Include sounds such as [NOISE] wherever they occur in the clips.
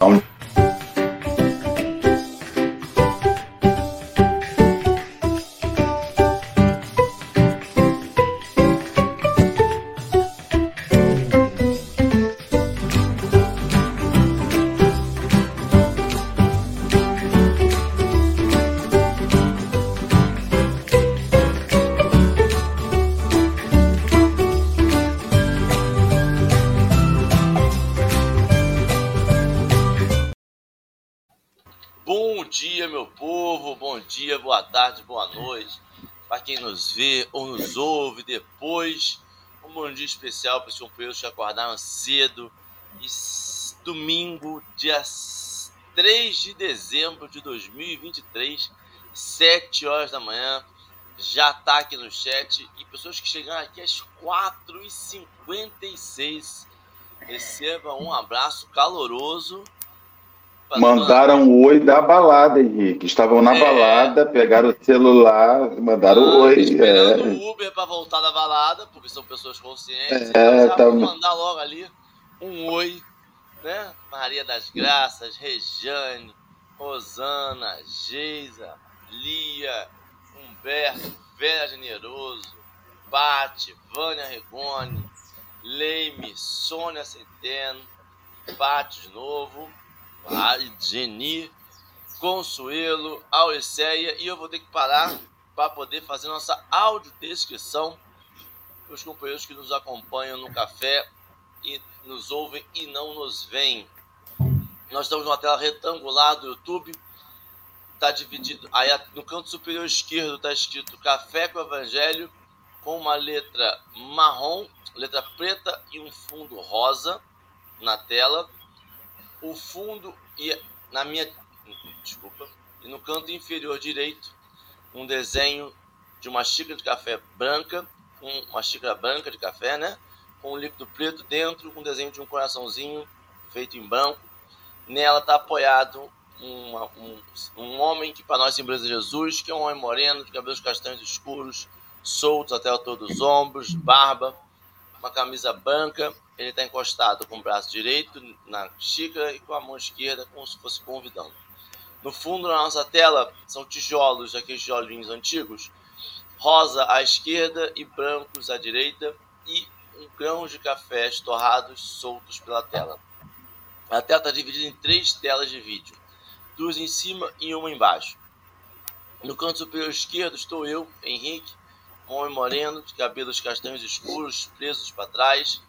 dia, noite para quem nos vê ou nos ouve depois. Um bom dia especial para os companheiros que acordaram cedo. E domingo, dia 3 de dezembro de 2023, 7 horas da manhã. Já está aqui no chat. E pessoas que chegaram aqui às 4h56. Recebam um abraço caloroso Mandaram um oi da balada, Henrique. Estavam na é. balada, pegaram o celular, mandaram ah, oi. Esperando é. o Uber para voltar da balada, porque são pessoas conscientes. É, então, tá... mandar logo ali um oi, né? Maria das Graças, Rejane, Rosana, Geisa, Lia, Humberto, Vera Generoso, Bate, Vânia Regoni, Leime, Sônia Centeno, Bate de novo. Geni, Consuelo, Auriceia e eu vou ter que parar para poder fazer nossa audiodescrição para os companheiros que nos acompanham no café e nos ouvem e não nos veem. Nós estamos numa tela retangular do YouTube. Está dividido. Aí no canto superior esquerdo está escrito Café com Evangelho com uma letra marrom, letra preta e um fundo rosa na tela o fundo e na minha desculpa e no canto inferior direito um desenho de uma xícara de café branca uma xícara branca de café né? Com um líquido preto dentro com um desenho de um coraçãozinho feito em branco. Nela está apoiado uma, um, um homem que para nós simboliza Jesus que é um homem moreno de cabelos castanhos escuros soltos até o altura dos ombros barba uma camisa branca ele está encostado com o braço direito na xícara e com a mão esquerda como se fosse convidando. No fundo da nossa tela são tijolos, aqueles tijolinhos antigos, rosa à esquerda e brancos à direita e um grão de café torrados soltos pela tela. A tela está dividida em três telas de vídeo, duas em cima e uma embaixo. No canto superior esquerdo estou eu, Henrique, um homem moreno, de cabelos castanhos escuros, presos para trás,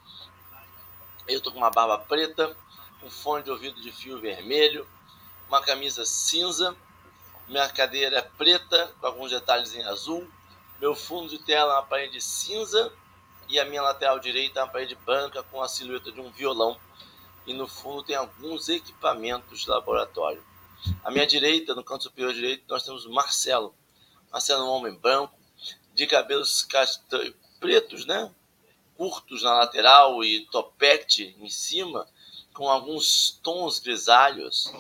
eu tô com uma barba preta, um fone de ouvido de fio vermelho, uma camisa cinza, minha cadeira é preta com alguns detalhes em azul, meu fundo de tela é uma parede cinza e a minha lateral direita é uma parede branca com a silhueta de um violão e no fundo tem alguns equipamentos de laboratório. À minha direita, no canto superior direito, nós temos Marcelo. Marcelo é um homem branco, de cabelos pretos, né? Curtos na lateral e topete em cima, com alguns tons grisalhos.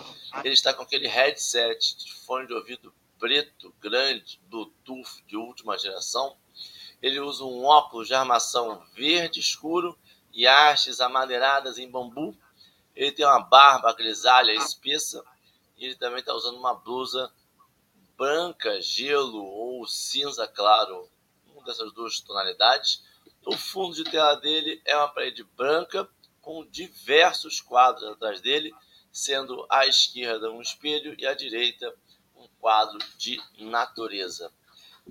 Ele está com aquele headset de fone de ouvido preto, grande, Bluetooth de última geração. Ele usa um óculos de armação verde escuro e hastes amadeiradas em bambu. Ele tem uma barba grisalha espessa e ele também está usando uma blusa branca, gelo ou cinza claro, uma dessas duas tonalidades o fundo de tela dele é uma parede branca com diversos quadros atrás dele, sendo à esquerda um espelho e à direita um quadro de natureza.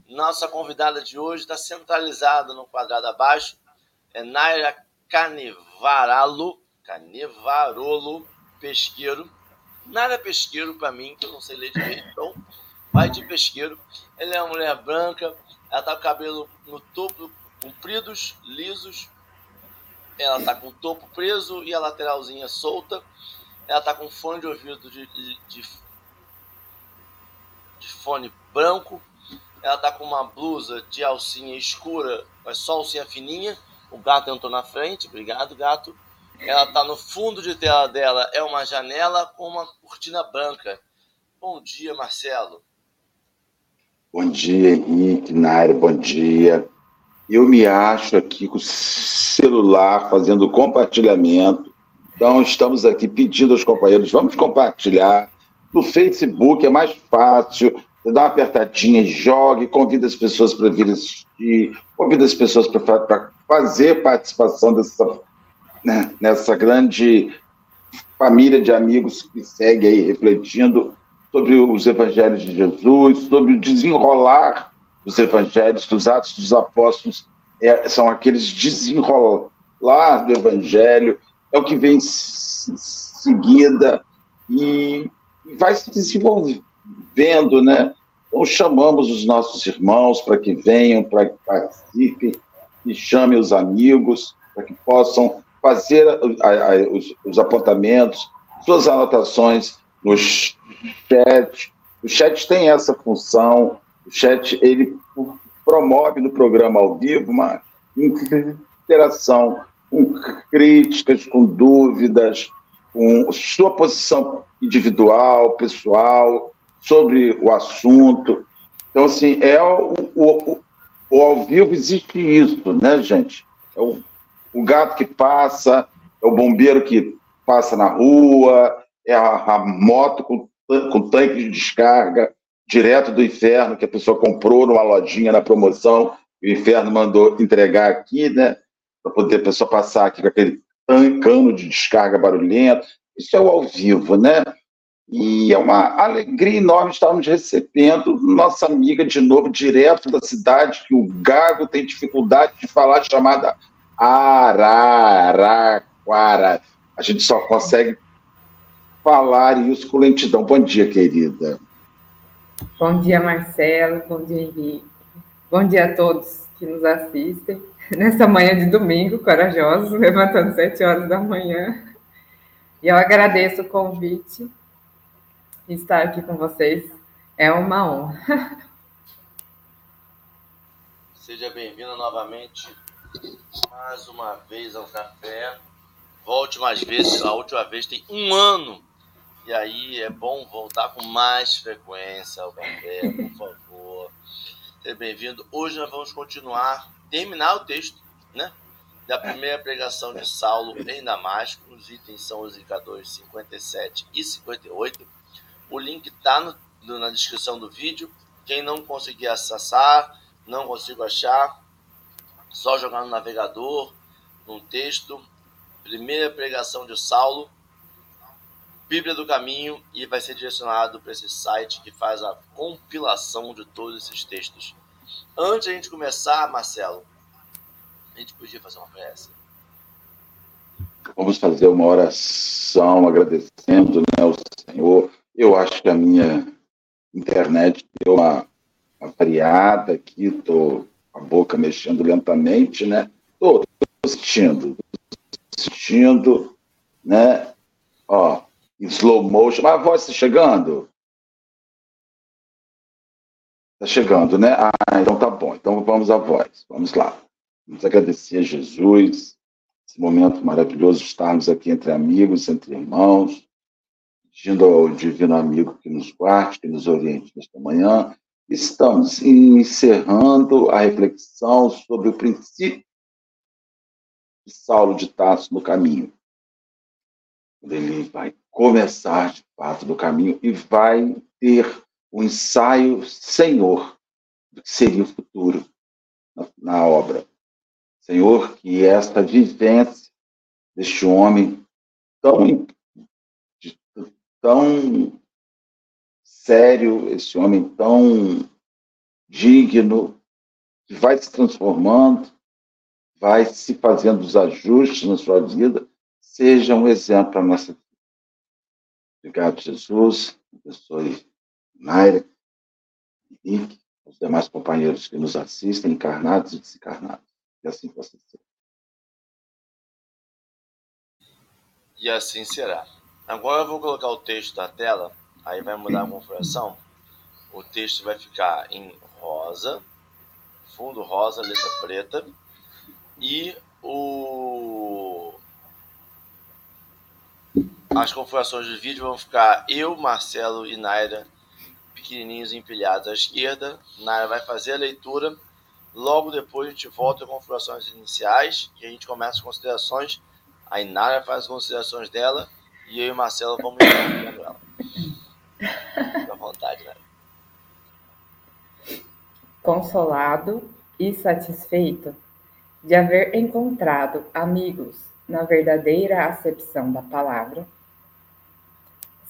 Nossa convidada de hoje está centralizada no quadrado abaixo, é Naira Canevaralo, Canevarolo Pesqueiro. Naira Pesqueiro, para mim, que eu não sei ler direito, então vai de pesqueiro. Ela é uma mulher branca, ela está com o cabelo no topo compridos, lisos. Ela está com o topo preso e a lateralzinha solta. Ela está com fone de ouvido de, de, de fone branco. Ela está com uma blusa de alcinha escura, mas só alcinha fininha. O gato entrou na frente, obrigado, gato. Ela está no fundo de tela dela, é uma janela com uma cortina branca. Bom dia, Marcelo. Bom dia, Henrique, Naira, bom dia eu me acho aqui com o celular fazendo compartilhamento Então, estamos aqui pedindo aos companheiros, vamos compartilhar. No Facebook é mais fácil, dá uma apertadinha, jogue, convida as pessoas para vir assistir, convida as pessoas para fazer participação dessa, né, nessa grande família de amigos que segue aí refletindo sobre os evangelhos de Jesus, sobre o desenrolar dos evangelhos, dos atos dos apóstolos, é, são aqueles desenrolar do evangelho, é o que vem em seguida e vai se desenvolvendo, né? Então chamamos os nossos irmãos para que venham, para que participem, e chamem os amigos, para que possam fazer a, a, os, os apontamentos, suas anotações nos chat. O chat tem essa função. O chat ele promove no programa ao vivo uma interação com críticas, com dúvidas, com sua posição individual, pessoal, sobre o assunto. Então, assim, é o, o, o, o ao vivo existe isso, né, gente? É o, o gato que passa, é o bombeiro que passa na rua, é a, a moto com com tanque de descarga direto do inferno que a pessoa comprou numa lojinha na promoção, o inferno mandou entregar aqui, né? Para poder a pessoa passar aqui com aquele cano de descarga barulhento. Isso é o ao vivo, né? E é uma alegria enorme estarmos recebendo nossa amiga de novo, direto da cidade, que o Gago tem dificuldade de falar, chamada Araraquara. A gente só consegue falar isso com lentidão. Bom dia, querida. Bom dia, Marcelo. Bom dia, Henrique. Bom dia a todos que nos assistem [LAUGHS] nessa manhã de domingo, corajosos, [LAUGHS] levantando sete horas da manhã. E eu agradeço o convite estar aqui com vocês. É uma honra. [LAUGHS] Seja bem-vinda novamente, mais uma vez ao café. Volte mais vezes. A última vez tem um ano e aí é bom voltar com mais frequência ao café, por favor. Seja bem-vindo. Hoje nós vamos continuar, terminar o texto, né? Da primeira pregação de Saulo em Damasco. Os itens são os indicadores 57 e 58. O link está na descrição do vídeo. Quem não conseguir acessar, não consigo achar, só jogar no navegador, no texto. Primeira pregação de Saulo Bíblia do Caminho e vai ser direcionado para esse site que faz a compilação de todos esses textos. Antes a gente começar, Marcelo, a gente podia fazer uma prece. Vamos fazer uma oração agradecendo né, ao Senhor. Eu acho que a minha internet deu uma, uma variada aqui, estou a boca mexendo lentamente, né? Estou assistindo, assistindo, né? Ó, em slow motion. Mas a voz está chegando? Está chegando, né? Ah, então tá bom. Então vamos à voz. Vamos lá. Vamos agradecer a Jesus, esse momento maravilhoso, estarmos aqui entre amigos, entre irmãos, pedindo ao divino amigo que nos guarde, que nos oriente nesta manhã. Estamos encerrando a reflexão sobre o princípio de Saulo de Tarso no caminho. Ele vai começar de fato do caminho e vai ter um ensaio senhor do que seria o futuro na, na obra. Senhor, que esta vivência deste homem tão, tão sério, esse homem tão digno, que vai se transformando, vai se fazendo os ajustes na sua vida, seja um exemplo para a nossa. Obrigado, Jesus. Abençoe Naira, Henrique, os demais companheiros que nos assistem, encarnados e desencarnados. E assim possa ser. E assim será. Agora eu vou colocar o texto na tela, aí vai mudar a configuração. O texto vai ficar em rosa, fundo rosa, letra preta, e o as configurações do vídeo vão ficar eu, Marcelo e Naira pequenininhos empilhados à esquerda. Naira vai fazer a leitura. Logo depois a gente volta a configurações iniciais e a gente começa as considerações A Inara faz as considerações dela e eu e o Marcelo vamos [COUGHS] interrompendo ela. Fica à vontade, né? Consolado e satisfeito de haver encontrado amigos na verdadeira acepção da palavra,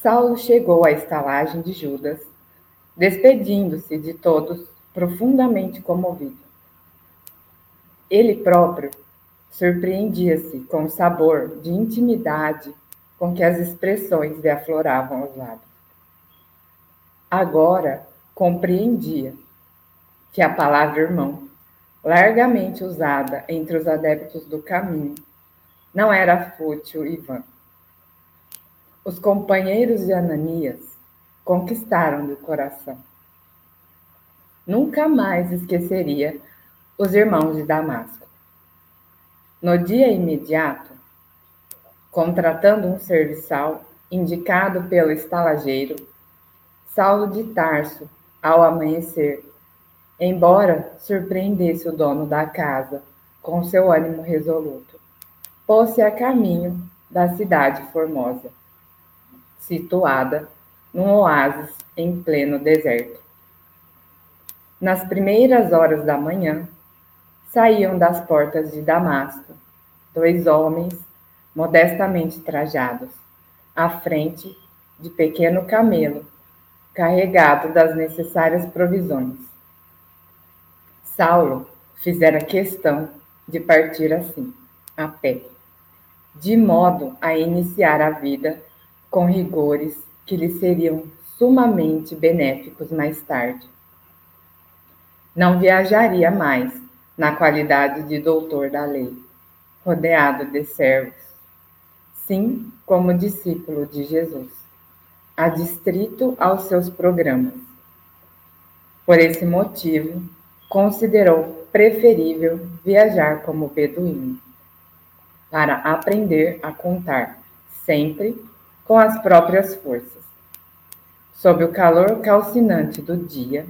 Saulo chegou à estalagem de Judas, despedindo-se de todos profundamente comovido. Ele próprio surpreendia-se com o sabor de intimidade com que as expressões lhe afloravam os lábios. Agora compreendia que a palavra irmão, largamente usada entre os adeptos do caminho, não era fútil e vã. Os companheiros de Ananias conquistaram-lhe o coração. Nunca mais esqueceria os irmãos de Damasco. No dia imediato, contratando um serviçal indicado pelo estalageiro, Saulo de Tarso, ao amanhecer, embora surpreendesse o dono da casa com seu ânimo resoluto, pôs-se a caminho da cidade formosa, situada num oásis em pleno deserto. Nas primeiras horas da manhã, saíam das portas de Damasco dois homens modestamente trajados, à frente de pequeno camelo, carregado das necessárias provisões. Saulo fizera questão de partir assim, a pé, de modo a iniciar a vida com rigores que lhe seriam sumamente benéficos mais tarde. Não viajaria mais na qualidade de doutor da lei, rodeado de servos, sim como discípulo de Jesus, adstrito aos seus programas. Por esse motivo, considerou preferível viajar como beduíno, para aprender a contar, sempre com as próprias forças. Sob o calor calcinante do dia,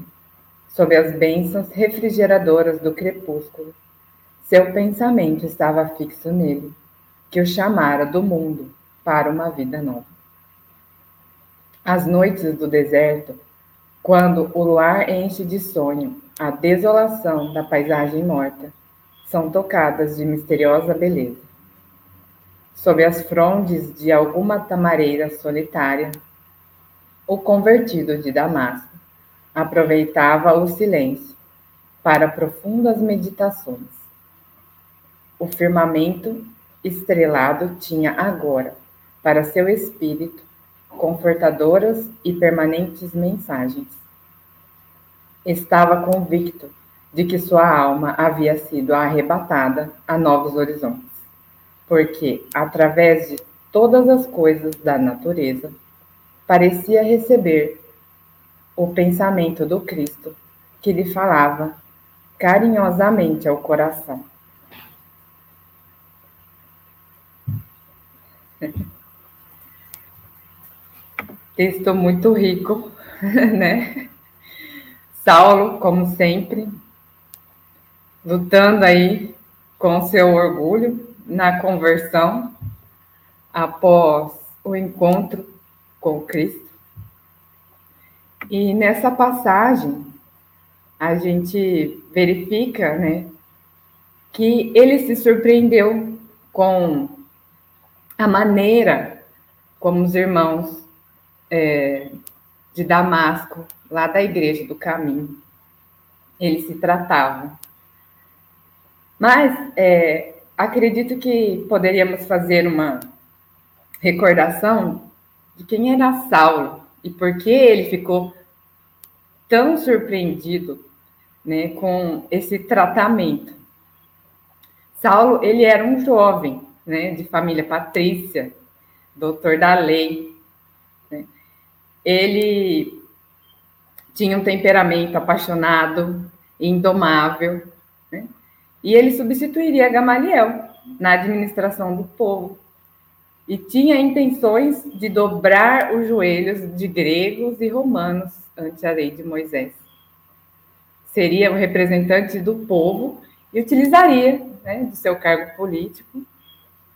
sob as bênçãos refrigeradoras do crepúsculo, seu pensamento estava fixo nele, que o chamara do mundo para uma vida nova. As noites do deserto, quando o luar enche de sonho a desolação da paisagem morta, são tocadas de misteriosa beleza. Sob as frondes de alguma tamareira solitária, o convertido de Damasco aproveitava o silêncio para profundas meditações. O firmamento estrelado tinha agora, para seu espírito, confortadoras e permanentes mensagens. Estava convicto de que sua alma havia sido arrebatada a novos horizontes, porque, através de todas as coisas da natureza, parecia receber o pensamento do Cristo, que lhe falava carinhosamente ao coração. [LAUGHS] Texto muito rico, [LAUGHS] né? Saulo, como sempre, lutando aí com seu orgulho na conversão após o encontro com Cristo. E nessa passagem, a gente verifica, né, que ele se surpreendeu com a maneira como os irmãos é, de Damasco, lá da igreja do caminho, eles se tratavam. Mas é, acredito que poderíamos fazer uma recordação de quem era Saulo e por que ele ficou tão surpreendido né, com esse tratamento. Saulo, ele era um jovem, né, de família patrícia, doutor da lei. Né? Ele tinha um temperamento apaixonado, indomável? E ele substituiria Gamaliel na administração do povo. E tinha intenções de dobrar os joelhos de gregos e romanos ante a lei de Moisés. Seria o representante do povo e utilizaria né, seu cargo político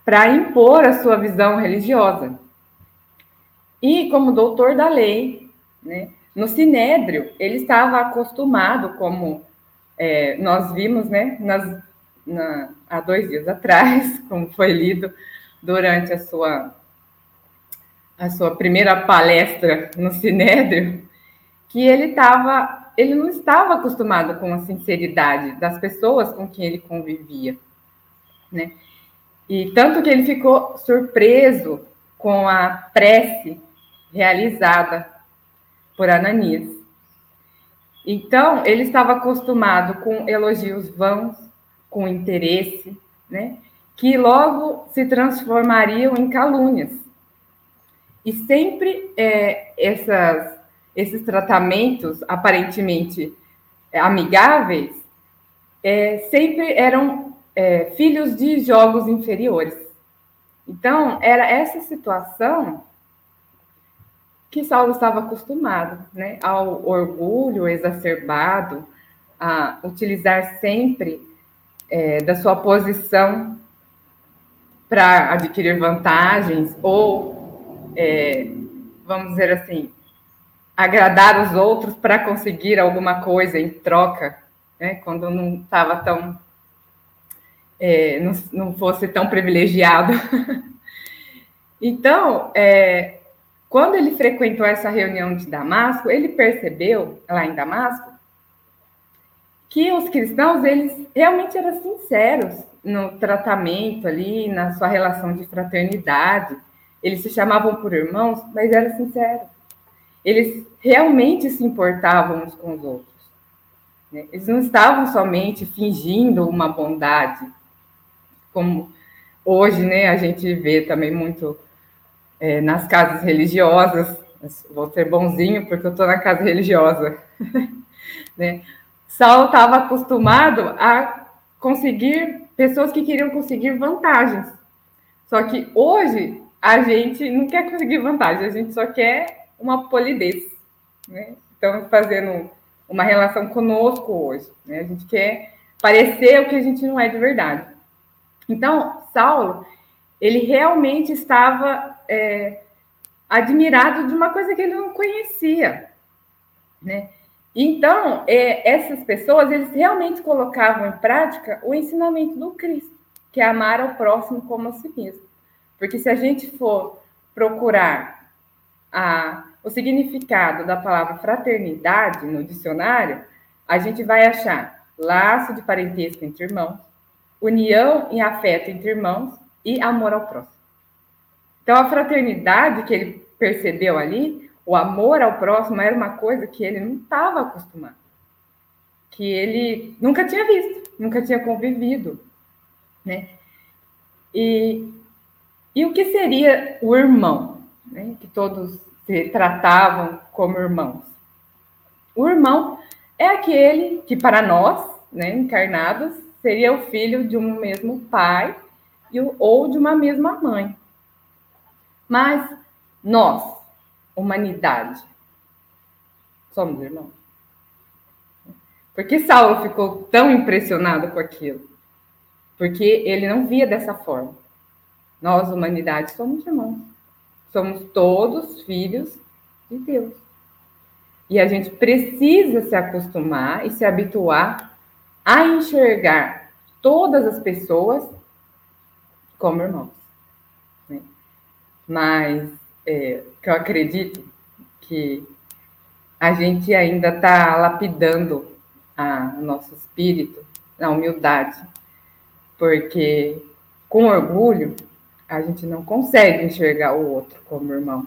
para impor a sua visão religiosa. E como doutor da lei, né, no Sinédrio, ele estava acostumado, como é, nós vimos né, nas, na, há dois dias atrás, [LAUGHS] como foi lido durante a sua, a sua primeira palestra no Sinédrio, que ele estava ele não estava acostumado com a sinceridade das pessoas com quem ele convivia, né? E tanto que ele ficou surpreso com a prece realizada por Ananias. Então, ele estava acostumado com elogios vãos, com interesse, né? que logo se transformariam em calúnias. E sempre é, essas, esses tratamentos aparentemente é, amigáveis é, sempre eram é, filhos de jogos inferiores. Então, era essa situação que Saulo estava acostumado, né, ao orgulho exacerbado, a utilizar sempre é, da sua posição para adquirir vantagens ou, é, vamos dizer assim, agradar os outros para conseguir alguma coisa em troca, né, quando não estava tão, é, não, não fosse tão privilegiado. [LAUGHS] então, é, quando ele frequentou essa reunião de Damasco, ele percebeu, lá em Damasco, que os cristãos, eles realmente eram sinceros no tratamento ali, na sua relação de fraternidade. Eles se chamavam por irmãos, mas eram sinceros. Eles realmente se importavam uns com os outros. Né? Eles não estavam somente fingindo uma bondade, como hoje, né, a gente vê também muito é, nas casas religiosas. Vou ser bonzinho porque eu estou na casa religiosa. [LAUGHS] né? Saulo estava acostumado a conseguir pessoas que queriam conseguir vantagens. Só que hoje a gente não quer conseguir vantagem, a gente só quer uma polidez. Né? Estamos fazendo uma relação conosco hoje. Né? A gente quer parecer o que a gente não é de verdade. Então, Saulo, ele realmente estava é, admirado de uma coisa que ele não conhecia. Né? Então, é, essas pessoas, eles realmente colocavam em prática o ensinamento do Cristo, que é amar ao próximo como a si mesmo. Porque se a gente for procurar a, o significado da palavra fraternidade no dicionário, a gente vai achar laço de parentesco entre irmãos, união e afeto entre irmãos e amor ao próximo. Então, a fraternidade que ele percebeu ali o amor ao próximo era uma coisa que ele não estava acostumado, que ele nunca tinha visto, nunca tinha convivido, né? E, e o que seria o irmão, né? que todos se tratavam como irmãos? O irmão é aquele que para nós, né, encarnados, seria o filho de um mesmo pai ou de uma mesma mãe. Mas nós, humanidade. Somos irmãos. Por que Saulo ficou tão impressionado com aquilo? Porque ele não via dessa forma. Nós, humanidade, somos irmãos. Somos todos filhos de Deus. E a gente precisa se acostumar e se habituar a enxergar todas as pessoas como irmãos. Né? Mas é, que eu acredito que a gente ainda está lapidando o nosso espírito na humildade, porque com orgulho a gente não consegue enxergar o outro como irmão.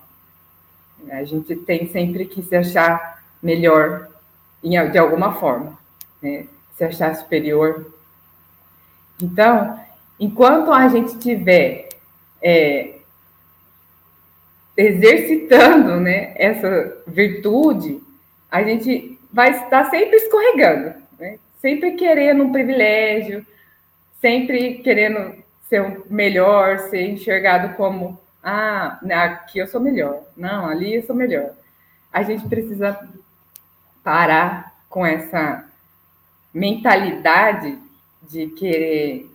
A gente tem sempre que se achar melhor de alguma forma, né? se achar superior. Então, enquanto a gente tiver é, exercitando né, essa virtude, a gente vai estar sempre escorregando, né? sempre querendo um privilégio, sempre querendo ser o melhor, ser enxergado como, ah, né, aqui eu sou melhor, não, ali eu sou melhor. A gente precisa parar com essa mentalidade de querer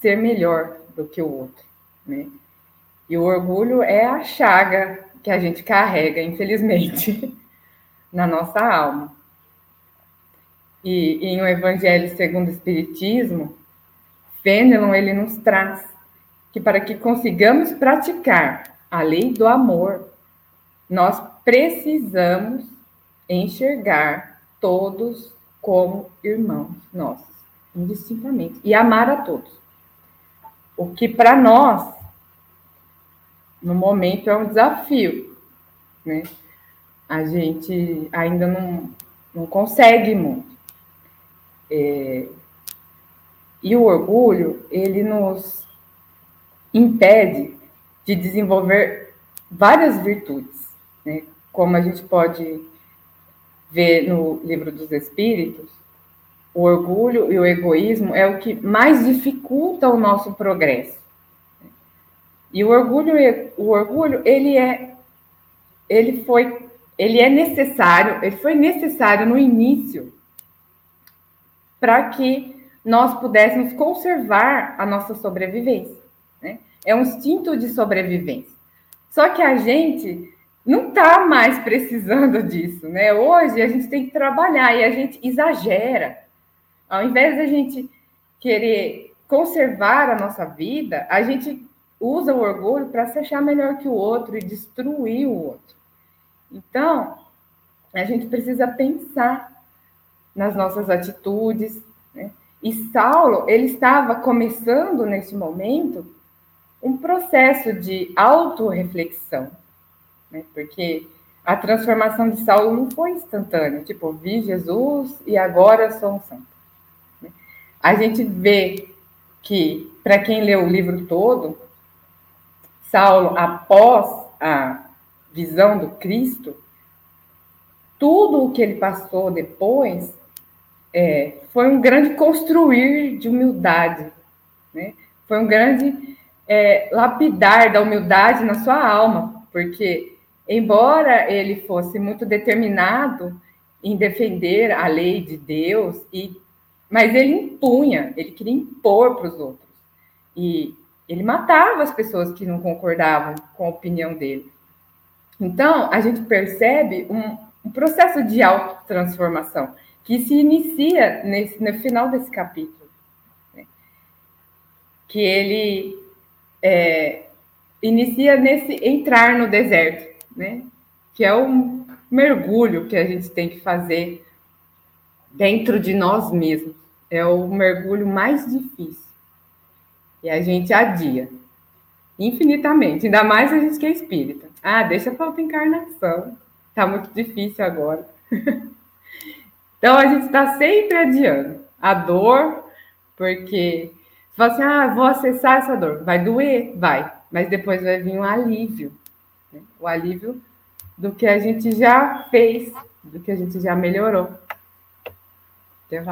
ser melhor do que o outro. Né? E o orgulho é a chaga que a gente carrega, infelizmente, [LAUGHS] na nossa alma. E, e em o Evangelho segundo o Espiritismo, Fenelon ele nos traz que para que consigamos praticar a lei do amor, nós precisamos enxergar todos como irmãos nossos, indistintamente, e amar a todos. O que para nós, no momento, é um desafio, né? A gente ainda não, não consegue muito. É, e o orgulho, ele nos impede de desenvolver várias virtudes, né? como a gente pode ver no livro dos Espíritos, o orgulho e o egoísmo é o que mais dificulta o nosso progresso. E o orgulho, o orgulho, ele é, ele foi, ele é necessário, ele foi necessário no início para que nós pudéssemos conservar a nossa sobrevivência. Né? É um instinto de sobrevivência. Só que a gente não está mais precisando disso, né? Hoje a gente tem que trabalhar e a gente exagera. Ao invés da gente querer conservar a nossa vida, a gente usa o orgulho para se achar melhor que o outro e destruir o outro. Então, a gente precisa pensar nas nossas atitudes. Né? E Saulo, ele estava começando nesse momento um processo de autorreflexão, né? porque a transformação de Saulo não foi instantânea, tipo, vi Jesus e agora sou um santo. A gente vê que, para quem lê o livro todo, Saulo, após a visão do Cristo, tudo o que ele passou depois é, foi um grande construir de humildade, né? foi um grande é, lapidar da humildade na sua alma, porque, embora ele fosse muito determinado em defender a lei de Deus, e, mas ele impunha, ele queria impor para os outros. E ele matava as pessoas que não concordavam com a opinião dele. Então, a gente percebe um, um processo de autotransformação que se inicia nesse, no final desse capítulo. Né? Que ele é, inicia nesse entrar no deserto, né? que é um mergulho que a gente tem que fazer dentro de nós mesmos. É o mergulho mais difícil. E a gente adia infinitamente, ainda mais a gente que é espírita. Ah, deixa para outra encarnação. Tá muito difícil agora. [LAUGHS] então a gente está sempre adiando a dor, porque você assim, ah, vou acessar essa dor, vai doer, vai, mas depois vai vir um alívio, né? o alívio do que a gente já fez, do que a gente já melhorou. Quer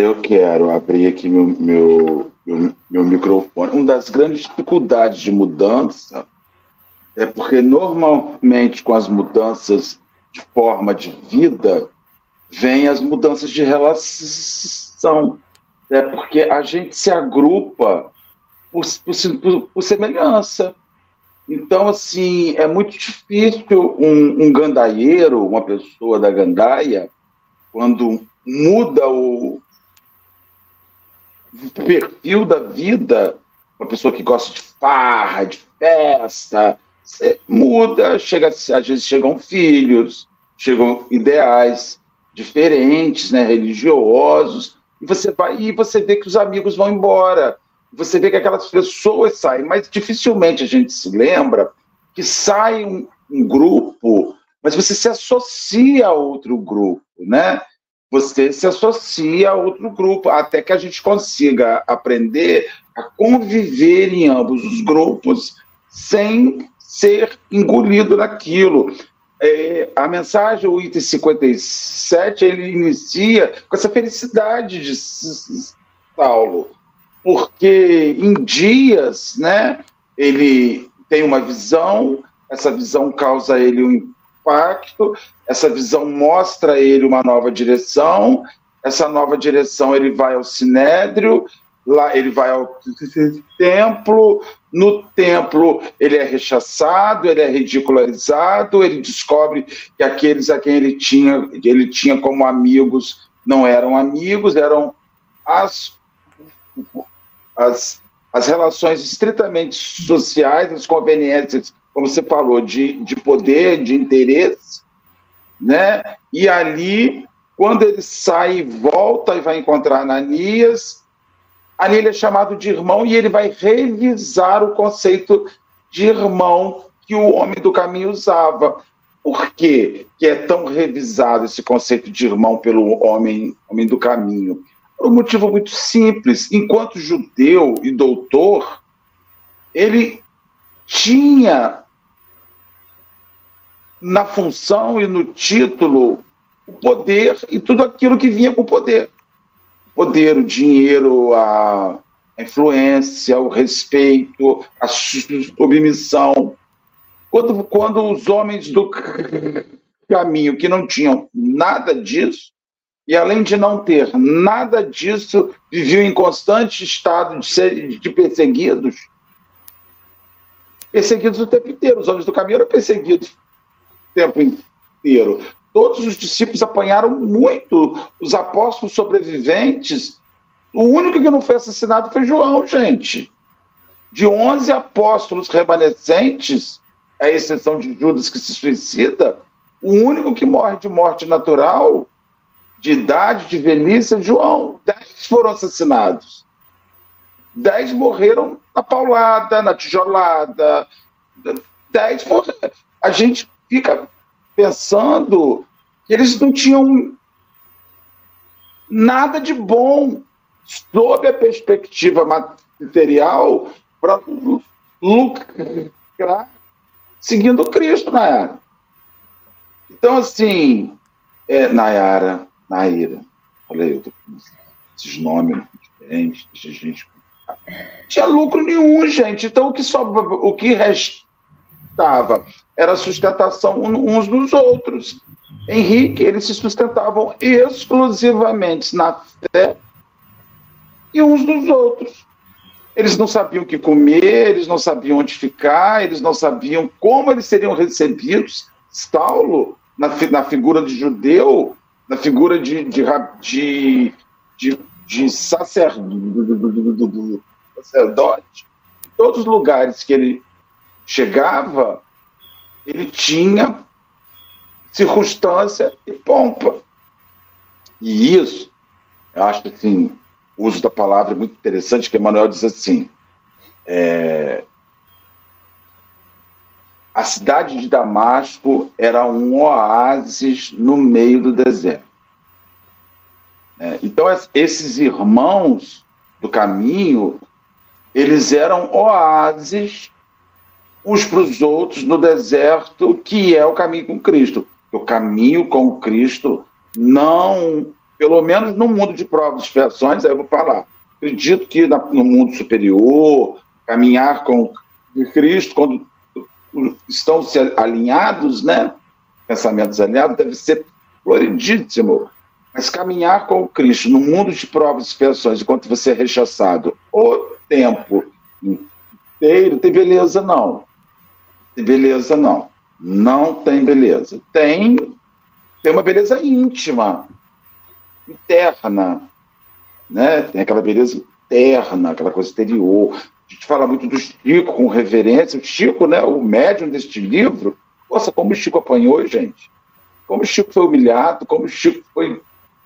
eu quero abrir aqui meu, meu, meu, meu microfone. Uma das grandes dificuldades de mudança é porque normalmente com as mudanças de forma de vida vem as mudanças de relação. É porque a gente se agrupa por, por, por semelhança. Então, assim, é muito difícil um, um gandaieiro, uma pessoa da gandaia, quando muda o perfil da vida, uma pessoa que gosta de farra, de festa, muda, chega, às vezes chegam filhos, chegam ideais diferentes, né, religiosos, e você vai e você vê que os amigos vão embora, você vê que aquelas pessoas saem, mas dificilmente a gente se lembra que sai um, um grupo mas você se associa a outro grupo, né? Você se associa a outro grupo, até que a gente consiga aprender a conviver em ambos os grupos sem ser engolido naquilo. É, a mensagem, o item 57, ele inicia com essa felicidade de Paulo, porque em dias, né, ele tem uma visão, essa visão causa ele um impacto, essa visão mostra a ele uma nova direção, essa nova direção ele vai ao sinédrio, lá ele vai ao templo, no templo ele é rechaçado, ele é ridicularizado, ele descobre que aqueles a quem ele tinha, ele tinha como amigos não eram amigos, eram as, as, as relações estritamente sociais, as conveniências, como você falou, de, de poder, de interesse, né? E ali, quando ele sai e volta e vai encontrar Ananias, ali ele é chamado de irmão e ele vai revisar o conceito de irmão que o homem do caminho usava. Por que, que é tão revisado esse conceito de irmão pelo homem, homem do caminho? Por um motivo muito simples. Enquanto judeu e doutor, ele tinha na função e no título o poder e tudo aquilo que vinha com o poder poder, o dinheiro, a influência, o respeito, a submissão. Quando, quando os homens do caminho que não tinham nada disso, e além de não ter nada disso, viviam em constante estado de, ser, de perseguidos, perseguidos o tempo inteiro. Os homens do caminho eram perseguidos o tempo inteiro. Todos os discípulos apanharam muito. Os apóstolos sobreviventes. O único que não foi assassinado foi João, gente. De 11 apóstolos remanescentes, à exceção de Judas que se suicida, o único que morre de morte natural, de idade, de velhice, é João. Dez foram assassinados. Dez morreram na paulada, na tijolada. Dez morreram. A gente fica pensando que eles não tinham nada de bom sob a perspectiva material para lucrar seguindo Cristo na era. Então, assim, é, Nayara, Naira, falei, eu tô com esses nomes diferentes, gente. Tinha lucro nenhum, gente. Então, o que, só, o que restava era sustentação uns dos outros. Henrique, eles se sustentavam exclusivamente na fé e uns dos outros. Eles não sabiam o que comer, eles não sabiam onde ficar, eles não sabiam como eles seriam recebidos. Saulo, na, na figura de judeu, na figura de, de, de, de, de sacerdote, todos os lugares que ele chegava, ele tinha circunstância e pompa. E isso, eu acho assim, o uso da palavra é muito interessante, que Emmanuel diz assim, é, a cidade de Damasco era um oásis no meio do deserto. É, então, esses irmãos do caminho, eles eram oásis uns para os outros no deserto, que é o caminho com Cristo. O caminho com Cristo não, pelo menos no mundo de provas e expiações, aí eu vou falar. Acredito que no mundo superior, caminhar com Cristo, quando estão alinhados, né? Pensamentos alinhados, deve ser floridíssimo. Mas caminhar com Cristo no mundo de provas e expiações, enquanto você é rechaçado o tempo inteiro, tem beleza, não beleza, não. Não tem beleza. Tem, tem uma beleza íntima, interna. Né? Tem aquela beleza interna, aquela coisa exterior. A gente fala muito do Chico com reverência. O Chico, né, o médium deste livro, nossa, como o Chico apanhou, gente. Como o Chico foi humilhado, como o Chico foi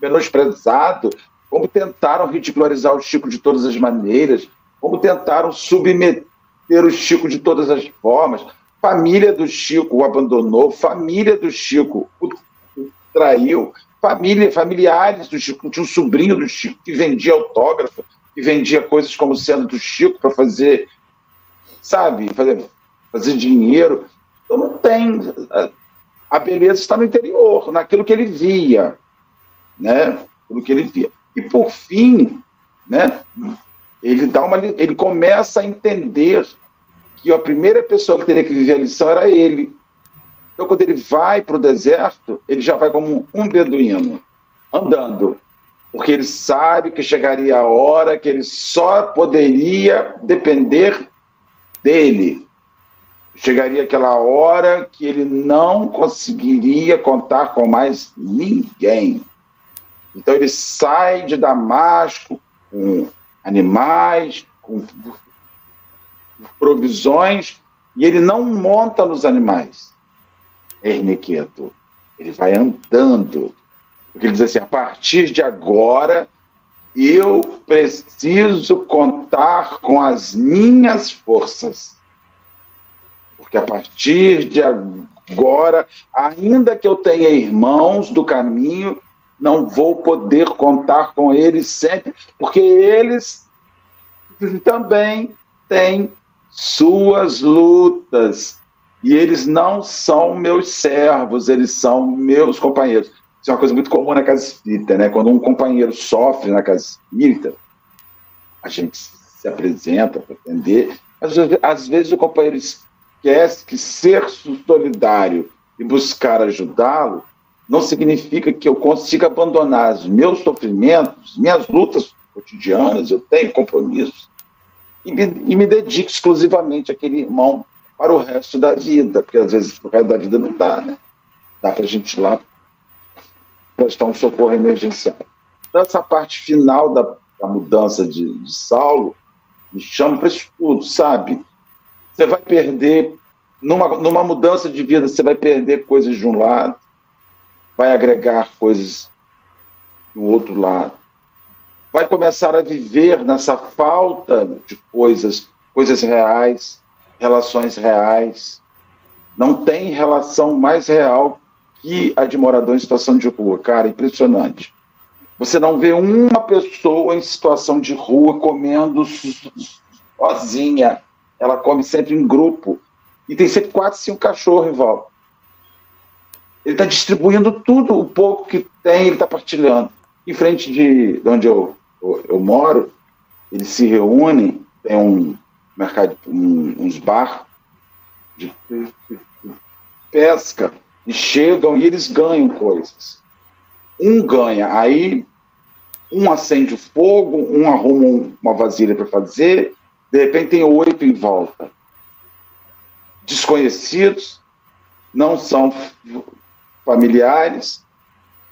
menosprezado, como tentaram ridicularizar o Chico de todas as maneiras, como tentaram submeter o Chico de todas as formas. Família do Chico o abandonou, família do Chico o traiu, família, familiares do Chico, tinha um sobrinho do Chico que vendia autógrafo, que vendia coisas como sendo do Chico para fazer, sabe, fazer, fazer dinheiro. Então não tem. A beleza está no interior, naquilo que ele via, né? Naquilo que ele via. E por fim, né? Ele dá uma, ele começa a entender que a primeira pessoa que teria que viver a lição era ele. Então, quando ele vai para o deserto, ele já vai como um beduíno, andando. porque ele sabe que chegaria a hora que ele só poderia depender dele. Chegaria aquela hora que ele não conseguiria contar com mais ninguém. Então ele sai de Damasco com animais, com provisões, e ele não monta nos animais. Ernequeto. Ele vai andando. Porque ele diz assim: a partir de agora, eu preciso contar com as minhas forças. Porque a partir de agora, ainda que eu tenha irmãos do caminho, não vou poder contar com eles sempre, porque eles também têm suas lutas. E eles não são meus servos, eles são meus companheiros. Isso é uma coisa muito comum na casa espírita, né? Quando um companheiro sofre na casa espírita, a gente se apresenta para atender. Às, às vezes o companheiro esquece que ser solidário e buscar ajudá-lo não significa que eu consiga abandonar os meus sofrimentos, minhas lutas cotidianas, eu tenho compromissos, e me, e me dedico exclusivamente àquele irmão para o resto da vida, porque às vezes o resto da vida não dá, né? Dá para a gente ir lá prestar um socorro emergencial. Então, essa parte final da, da mudança de, de Saulo me chama para isso tudo, sabe? Você vai perder, numa, numa mudança de vida, você vai perder coisas de um lado, vai agregar coisas do outro lado. Vai começar a viver nessa falta de coisas, coisas reais, relações reais. Não tem relação mais real que a de morador em situação de rua. Cara, impressionante. Você não vê uma pessoa em situação de rua comendo sozinha. Ela come sempre em grupo. E tem sempre quatro, cinco cachorros em volta. Ele está distribuindo tudo, o pouco que tem, ele está partilhando. Em frente de, de onde eu, eu, eu, moro, eles se reúnem, tem um mercado, um, uns bar de pesca, e chegam e eles ganham coisas. Um ganha, aí um acende o fogo, um arruma uma vasilha para fazer, de repente tem oito em volta. Desconhecidos, não são familiares,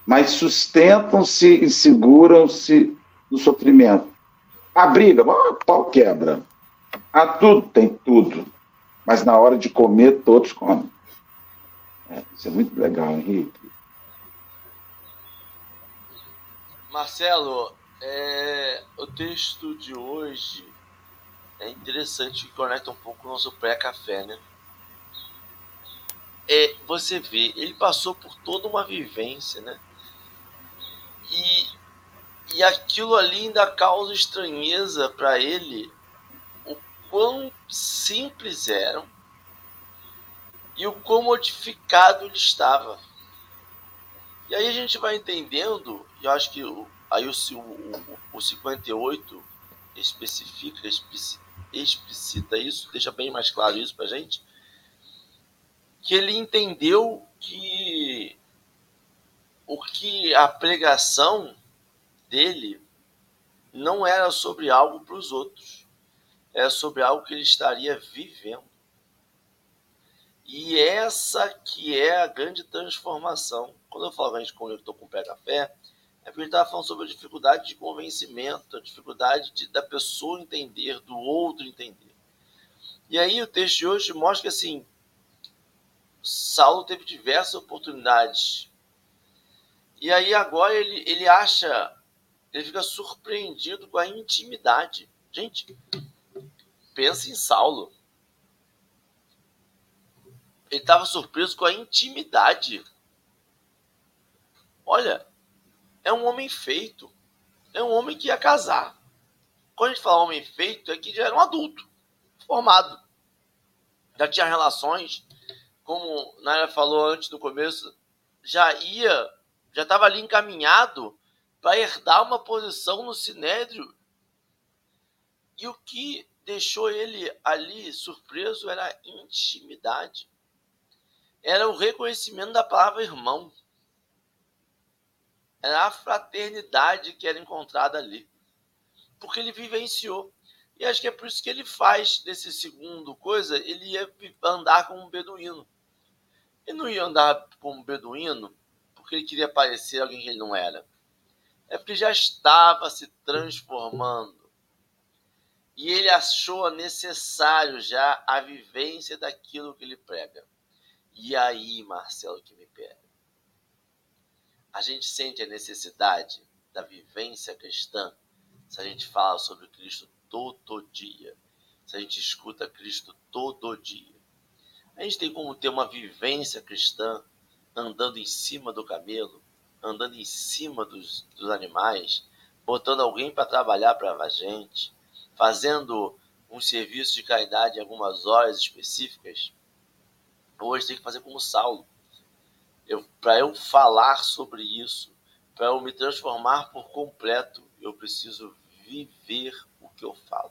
mas sustentam-se e seguram-se no sofrimento. A briga, o pau quebra. A tudo tem tudo. Mas na hora de comer, todos comem. É, isso é muito legal, Henrique. Marcelo, é, o texto de hoje é interessante que conecta um pouco com o nosso pré-café, né? É, você vê, ele passou por toda uma vivência, né? E, e aquilo ali ainda causa estranheza para ele, o quão simples eram e o quão modificado ele estava. E aí a gente vai entendendo, e eu acho que aí o, o, o 58 especifica, explicita isso, deixa bem mais claro isso para gente que ele entendeu que o que a pregação dele não era sobre algo para os outros, era sobre algo que ele estaria vivendo. E essa que é a grande transformação. Quando eu falo a gente conectou com o pé café, é porque ele estava falando sobre a dificuldade de convencimento, a dificuldade de, da pessoa entender, do outro entender. E aí o texto de hoje mostra que assim, Saulo teve diversas oportunidades. E aí agora ele, ele acha, ele fica surpreendido com a intimidade. Gente, pensa em Saulo. Ele estava surpreso com a intimidade. Olha, é um homem feito. É um homem que ia casar. Quando a gente fala homem feito, é que já era um adulto, formado. Já tinha relações, como Naira falou antes do começo, já ia, já estava ali encaminhado para herdar uma posição no Sinédrio. E o que deixou ele ali surpreso era a intimidade. Era o reconhecimento da palavra irmão. Era a fraternidade que era encontrada ali. Porque ele vivenciou. E acho que é por isso que ele faz desse segundo coisa, ele ia andar como um beduíno. Ele não ia andar como um beduíno porque ele queria parecer alguém que ele não era. É porque já estava se transformando. E ele achou necessário já a vivência daquilo que ele prega. E aí, Marcelo, que me pega. A gente sente a necessidade da vivência cristã se a gente fala sobre Cristo todo dia, se a gente escuta Cristo todo dia. A gente tem como ter uma vivência cristã andando em cima do camelo, andando em cima dos, dos animais, botando alguém para trabalhar para a gente, fazendo um serviço de caridade em algumas horas específicas. Hoje tem que fazer como Saulo. Para eu falar sobre isso, para eu me transformar por completo, eu preciso viver que eu falo.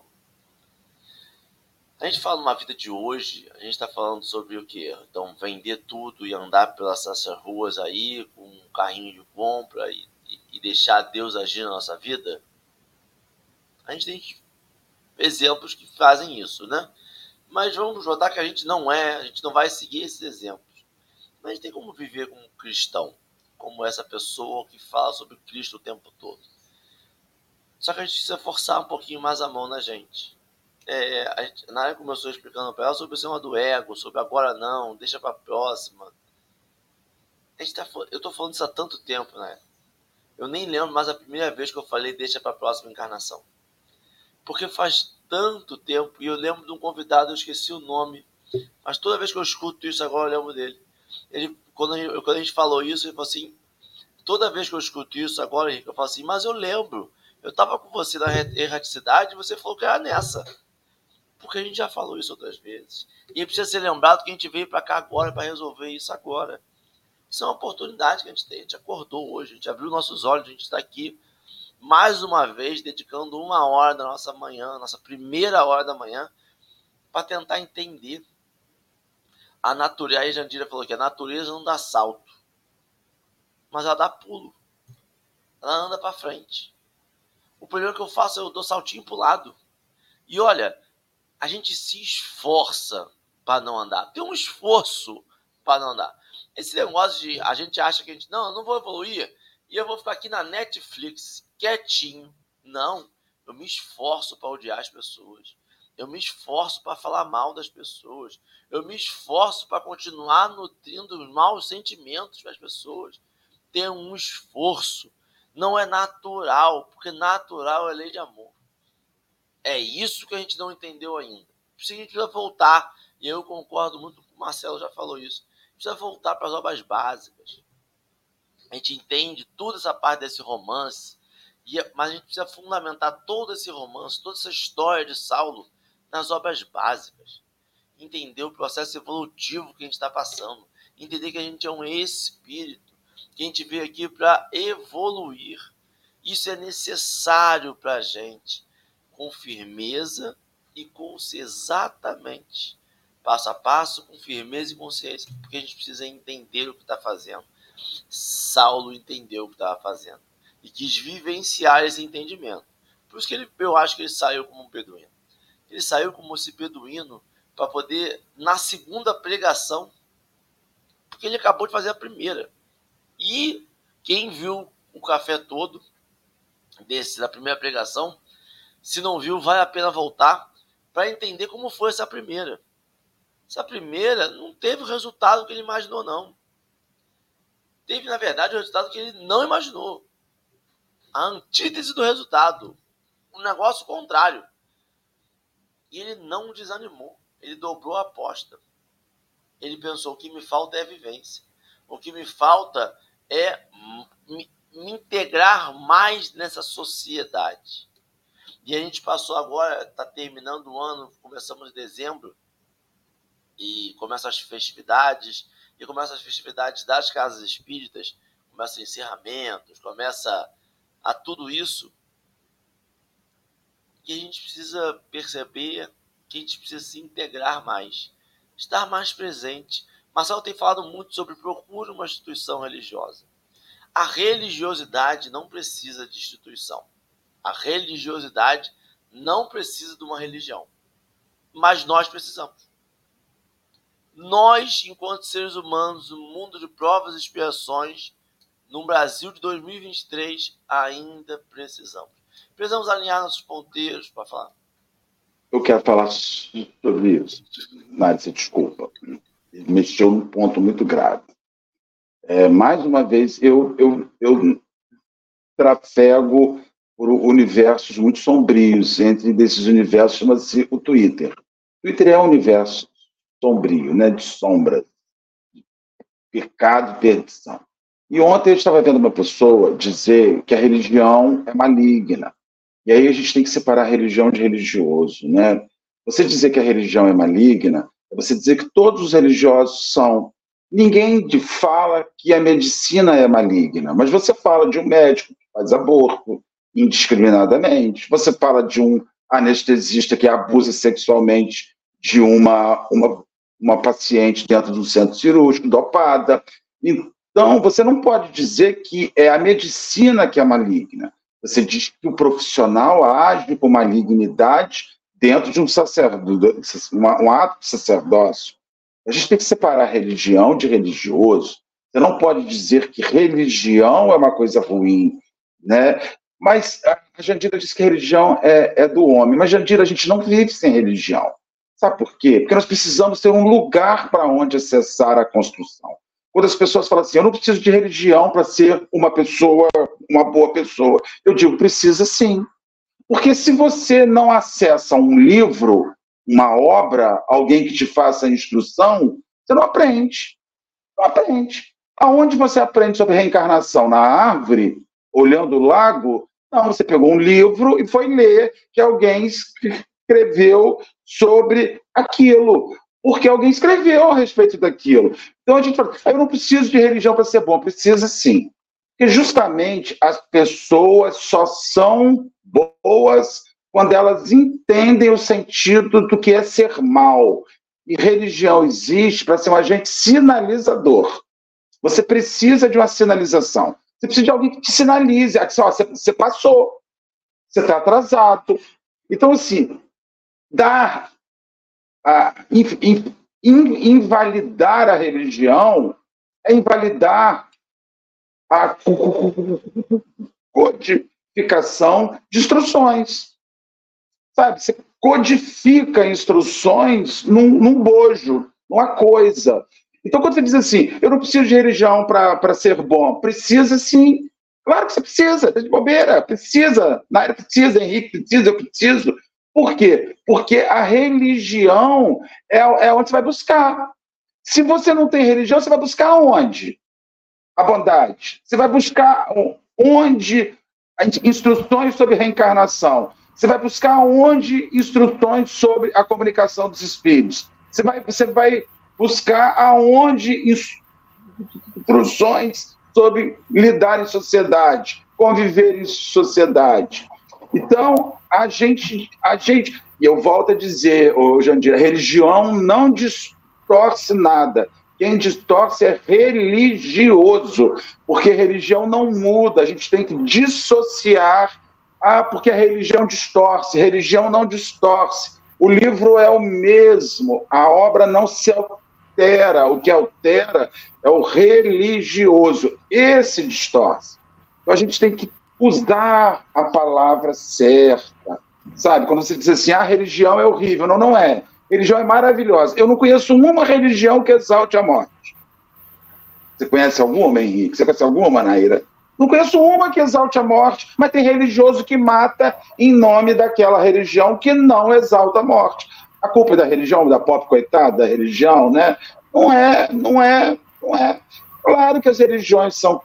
A gente fala numa vida de hoje, a gente está falando sobre o quê? Então, vender tudo e andar pelas essas ruas aí com um carrinho de compra e, e deixar Deus agir na nossa vida? A gente tem exemplos que fazem isso, né? Mas vamos notar que a gente não é, a gente não vai seguir esses exemplos. Mas a gente tem como viver como cristão, como essa pessoa que fala sobre Cristo o tempo todo. Só que a gente precisa forçar um pouquinho mais a mão na gente. É, a gente na hora começou explicando para ela sobre o cima do ego, sobre agora não, deixa para próxima. A gente tá, eu estou falando isso há tanto tempo, né? Eu nem lembro mais a primeira vez que eu falei deixa para próxima encarnação. Porque faz tanto tempo, e eu lembro de um convidado, eu esqueci o nome, mas toda vez que eu escuto isso agora eu lembro dele. Ele, quando, a gente, quando a gente falou isso, ele falou assim: toda vez que eu escuto isso agora, eu falo assim, mas eu lembro eu estava com você na erraticidade e você falou que era nessa. Porque a gente já falou isso outras vezes. E precisa ser lembrado que a gente veio para cá agora para resolver isso agora. Isso é uma oportunidade que a gente tem. A gente acordou hoje, a gente abriu nossos olhos, a gente está aqui mais uma vez dedicando uma hora da nossa manhã, nossa primeira hora da manhã, para tentar entender a natureza. Aí Jandira falou que a natureza não dá salto, mas ela dá pulo. Ela anda para frente. O primeiro que eu faço é eu dou saltinho pro lado. E olha, a gente se esforça para não andar. Tem um esforço para não andar. Esse negócio de a gente acha que a gente não, eu não vou evoluir e eu vou ficar aqui na Netflix quietinho. Não, eu me esforço para odiar as pessoas. Eu me esforço para falar mal das pessoas. Eu me esforço para continuar nutrindo os maus sentimentos para as pessoas. Tem um esforço não é natural, porque natural é lei de amor. É isso que a gente não entendeu ainda. Precisa voltar, e eu concordo muito com o Marcelo, já falou isso. Precisa voltar para as obras básicas. A gente entende toda essa parte desse romance, mas a gente precisa fundamentar todo esse romance, toda essa história de Saulo nas obras básicas. Entender o processo evolutivo que a gente está passando. Entender que a gente é um espírito que a gente veio aqui para evoluir. Isso é necessário para a gente, com firmeza e com exatamente, passo a passo, com firmeza e consciência, porque a gente precisa entender o que está fazendo. Saulo entendeu o que estava fazendo e quis vivenciar esse entendimento. Por isso que ele, eu acho que ele saiu como um beduíno. Ele saiu como esse beduíno para poder, na segunda pregação, porque ele acabou de fazer a primeira. E quem viu o café todo desse da primeira pregação, se não viu, vale a pena voltar para entender como foi essa primeira. Essa primeira não teve o resultado que ele imaginou, não. Teve, na verdade, o resultado que ele não imaginou. A antítese do resultado. Um negócio contrário. E ele não desanimou. Ele dobrou a aposta. Ele pensou: o que me falta é vivência. O que me falta é me, me integrar mais nessa sociedade. E a gente passou agora, está terminando o ano, começamos em dezembro, e começam as festividades, e começam as festividades das casas espíritas, começa encerramentos, começa a tudo isso. E a gente precisa perceber que a gente precisa se integrar mais, estar mais presente, Marcelo tem falado muito sobre procure uma instituição religiosa. A religiosidade não precisa de instituição. A religiosidade não precisa de uma religião. Mas nós precisamos. Nós, enquanto seres humanos, no mundo de provas e expiações, no Brasil de 2023, ainda precisamos. Precisamos alinhar nossos ponteiros para falar. Eu quero falar sobre isso. Nádia, desculpa. Mexeu num ponto muito grave. É, mais uma vez, eu, eu, eu trafego por universos muito sombrios. Entre desses universos chama-se o Twitter. O Twitter é um universo sombrio, né, de sombras, de pecado e perdição. E ontem eu estava vendo uma pessoa dizer que a religião é maligna. E aí a gente tem que separar religião de religioso, né? Você dizer que a religião é maligna é você dizer que todos os religiosos são. Ninguém fala que a medicina é maligna, mas você fala de um médico que faz aborto indiscriminadamente, você fala de um anestesista que abusa sexualmente de uma, uma, uma paciente dentro do centro cirúrgico, dopada. Então, você não pode dizer que é a medicina que é maligna. Você diz que o profissional age com malignidade dentro de um sacerdote, um ato de sacerdócio. A gente tem que separar religião de religioso. Você não pode dizer que religião é uma coisa ruim, né? Mas a Jandira diz que religião é, é do homem. Mas, Jandira, a gente não vive sem religião. Sabe por quê? Porque nós precisamos ter um lugar para onde acessar a construção. Quando as pessoas falam assim, eu não preciso de religião para ser uma pessoa, uma boa pessoa, eu digo, precisa sim. Porque se você não acessa um livro, uma obra, alguém que te faça instrução, você não aprende. Não aprende. Aonde você aprende sobre reencarnação? Na árvore? Olhando o lago? Não, você pegou um livro e foi ler que alguém escreveu sobre aquilo porque alguém escreveu a respeito daquilo. Então a gente fala, eu não preciso de religião para ser bom, precisa sim. Porque justamente as pessoas só são boas quando elas entendem o sentido do que é ser mal. E religião existe para ser um agente sinalizador. Você precisa de uma sinalização. Você precisa de alguém que te sinalize. Ah, você, você passou, você está atrasado. Então, assim, dar a, in, in, invalidar a religião é invalidar a [LAUGHS] codificação de instruções. Sabe? Você codifica instruções num, num bojo, numa coisa. Então, quando você diz assim, eu não preciso de religião para ser bom, precisa sim. Claro que você precisa, tá de bobeira, precisa. Naira precisa, Henrique precisa, eu preciso. Por quê? Porque a religião é, é onde você vai buscar. Se você não tem religião, você vai buscar onde? A bondade. Você vai buscar onde instruções sobre reencarnação. Você vai buscar onde instruções sobre a comunicação dos espíritos. Você vai, você vai buscar aonde instruções sobre lidar em sociedade, conviver em sociedade. Então, a gente, a gente, e eu volto a dizer, Jandir, a religião não distorce nada. Quem distorce é religioso, porque religião não muda, a gente tem que dissociar. Ah, porque a religião distorce, religião não distorce. O livro é o mesmo, a obra não se altera, o que altera é o religioso. Esse distorce. Então a gente tem que usar a palavra certa. Sabe? Quando você diz assim, a religião é horrível. Não, não é. Religião é maravilhosa. Eu não conheço uma religião que exalte a morte. Você conhece alguma, Henrique? Você conhece alguma, Naira? Não conheço uma que exalte a morte, mas tem religioso que mata em nome daquela religião que não exalta a morte. A culpa é da religião, da pop coitada da religião, né? Não é, não é, não é. Claro que as religiões são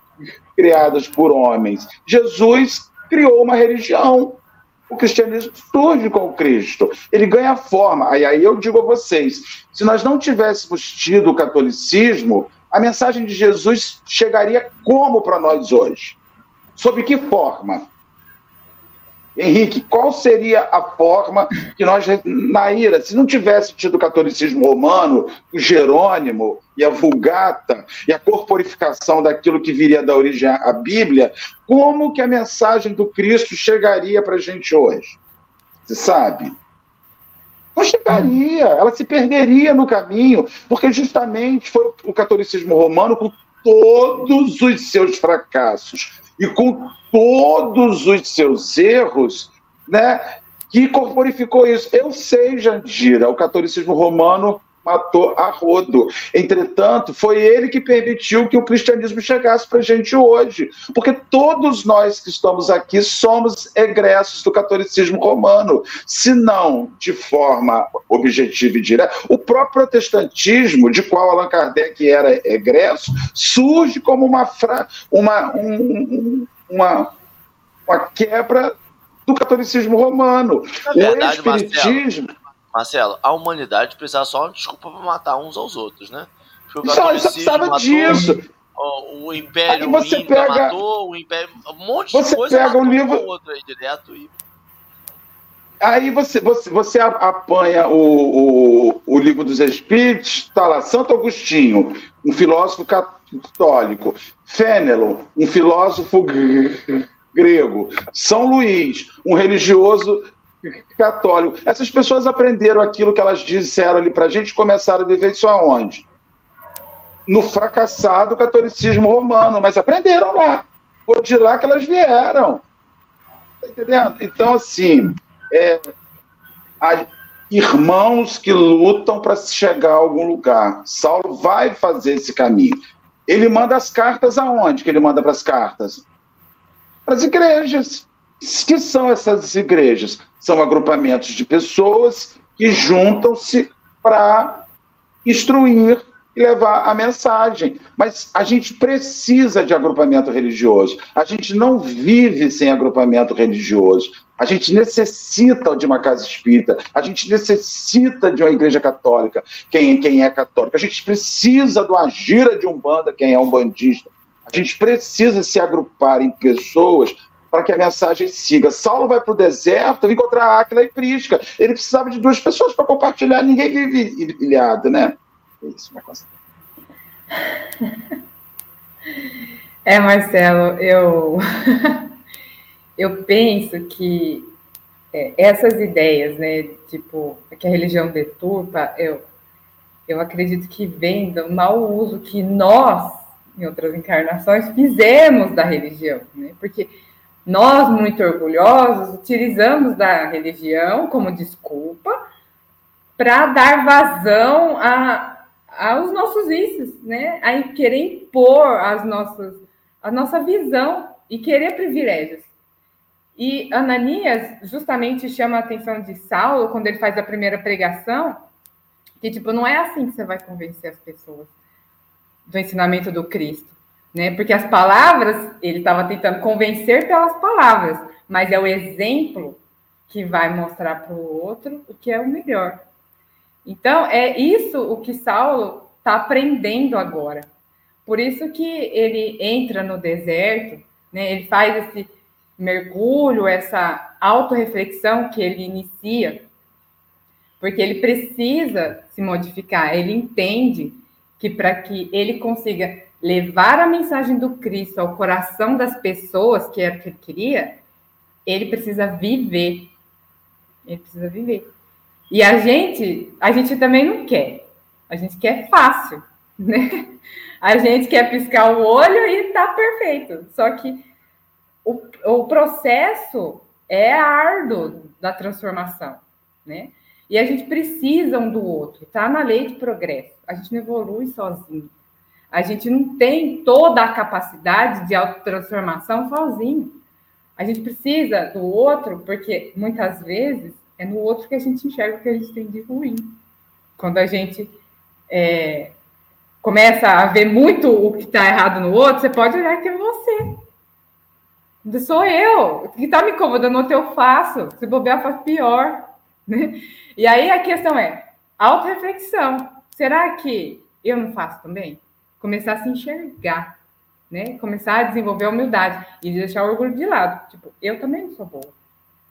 criadas por homens. Jesus criou uma religião. O cristianismo surge com o Cristo. Ele ganha forma. Aí eu digo a vocês: se nós não tivéssemos tido o catolicismo, a mensagem de Jesus chegaria como para nós hoje? Sob que forma? Henrique, qual seria a forma que nós, Naira, se não tivesse tido o catolicismo romano, o Jerônimo e a Vulgata e a corporificação daquilo que viria da origem à Bíblia, como que a mensagem do Cristo chegaria para a gente hoje? Você sabe? Não chegaria, ela se perderia no caminho, porque justamente foi o catolicismo romano com todos os seus fracassos e com todos os seus erros, né, que corporificou isso. Eu sei, Jandira, o catolicismo romano matou a rodo. Entretanto, foi ele que permitiu que o cristianismo chegasse para a gente hoje. Porque todos nós que estamos aqui somos egressos do catolicismo romano, se não de forma objetiva e direta. O próprio protestantismo, de qual Allan Kardec era egresso, surge como uma, fra... uma, um, uma, uma quebra do catolicismo romano. Verdade, o espiritismo. Marcelo Marcelo, a humanidade precisava só uma desculpa para matar uns aos outros, né? Porque o precisava disso. O, o Império você Inca pega, matou, o Império. Um monte você de coisa pega o livro. Outro aí, direto e... Aí você, você, você apanha o, o, o livro dos Espíritos, está lá, Santo Agostinho, um filósofo católico, Fénelon, um filósofo grego, São Luís, um religioso católico. Essas pessoas aprenderam aquilo que elas disseram ali para a gente e começaram a viver isso aonde? No fracassado catolicismo romano, mas aprenderam lá. Foi de lá que elas vieram. Tá entendendo? Então, assim, é, irmãos que lutam para chegar a algum lugar. Saulo vai fazer esse caminho. Ele manda as cartas aonde que ele manda para as cartas? Para as igrejas. Que são essas igrejas? São agrupamentos de pessoas que juntam-se para instruir e levar a mensagem. Mas a gente precisa de agrupamento religioso. A gente não vive sem agrupamento religioso. A gente necessita de uma casa espírita. A gente necessita de uma igreja católica, quem, quem é católico. A gente precisa do agira de um banda, quem é um bandista. A gente precisa se agrupar em pessoas para que a mensagem siga. Saulo vai para o deserto encontrar Áquila e Prisca. Ele precisava de duas pessoas para compartilhar, ninguém vive ilhado, né? É isso, Marcos. [LAUGHS] É, Marcelo, eu, [LAUGHS] eu penso que é, essas ideias, né, tipo, que a religião deturpa, eu, eu acredito que vem do mau uso que nós, em outras encarnações, fizemos da religião, né? Porque nós, muito orgulhosos, utilizamos da religião como desculpa para dar vazão a, aos nossos vícios, né? A querer impor as nossas, a nossa visão e querer privilégios. E Ananias justamente chama a atenção de Saulo quando ele faz a primeira pregação, que tipo, não é assim que você vai convencer as pessoas do ensinamento do Cristo né? Porque as palavras, ele estava tentando convencer pelas palavras, mas é o exemplo que vai mostrar para o outro o que é o melhor. Então, é isso o que Saulo está aprendendo agora. Por isso que ele entra no deserto, né? ele faz esse mergulho, essa autorreflexão que ele inicia, porque ele precisa se modificar, ele entende que para que ele consiga levar a mensagem do Cristo ao coração das pessoas, que era o que ele queria, ele precisa viver. Ele precisa viver. E a gente, a gente também não quer. A gente quer fácil, [LAUGHS] né? A gente quer piscar o olho e tá perfeito. Só que o, o processo é árduo da transformação, né? E a gente precisa um do outro, tá na lei de progresso. A gente não evolui sozinho. A gente não tem toda a capacidade de autotransformação sozinho. A gente precisa do outro, porque muitas vezes é no outro que a gente enxerga o que a gente tem de ruim. Quando a gente é, começa a ver muito o que está errado no outro, você pode olhar que é você. Sou eu. O que está me incomodando outro eu faço. Se bobear, faz pior. [LAUGHS] Né? E aí a questão é, auto-reflexão. Será que eu não faço também? começar a se enxergar, né? Começar a desenvolver a humildade e deixar o orgulho de lado. Tipo, eu também não sou boa.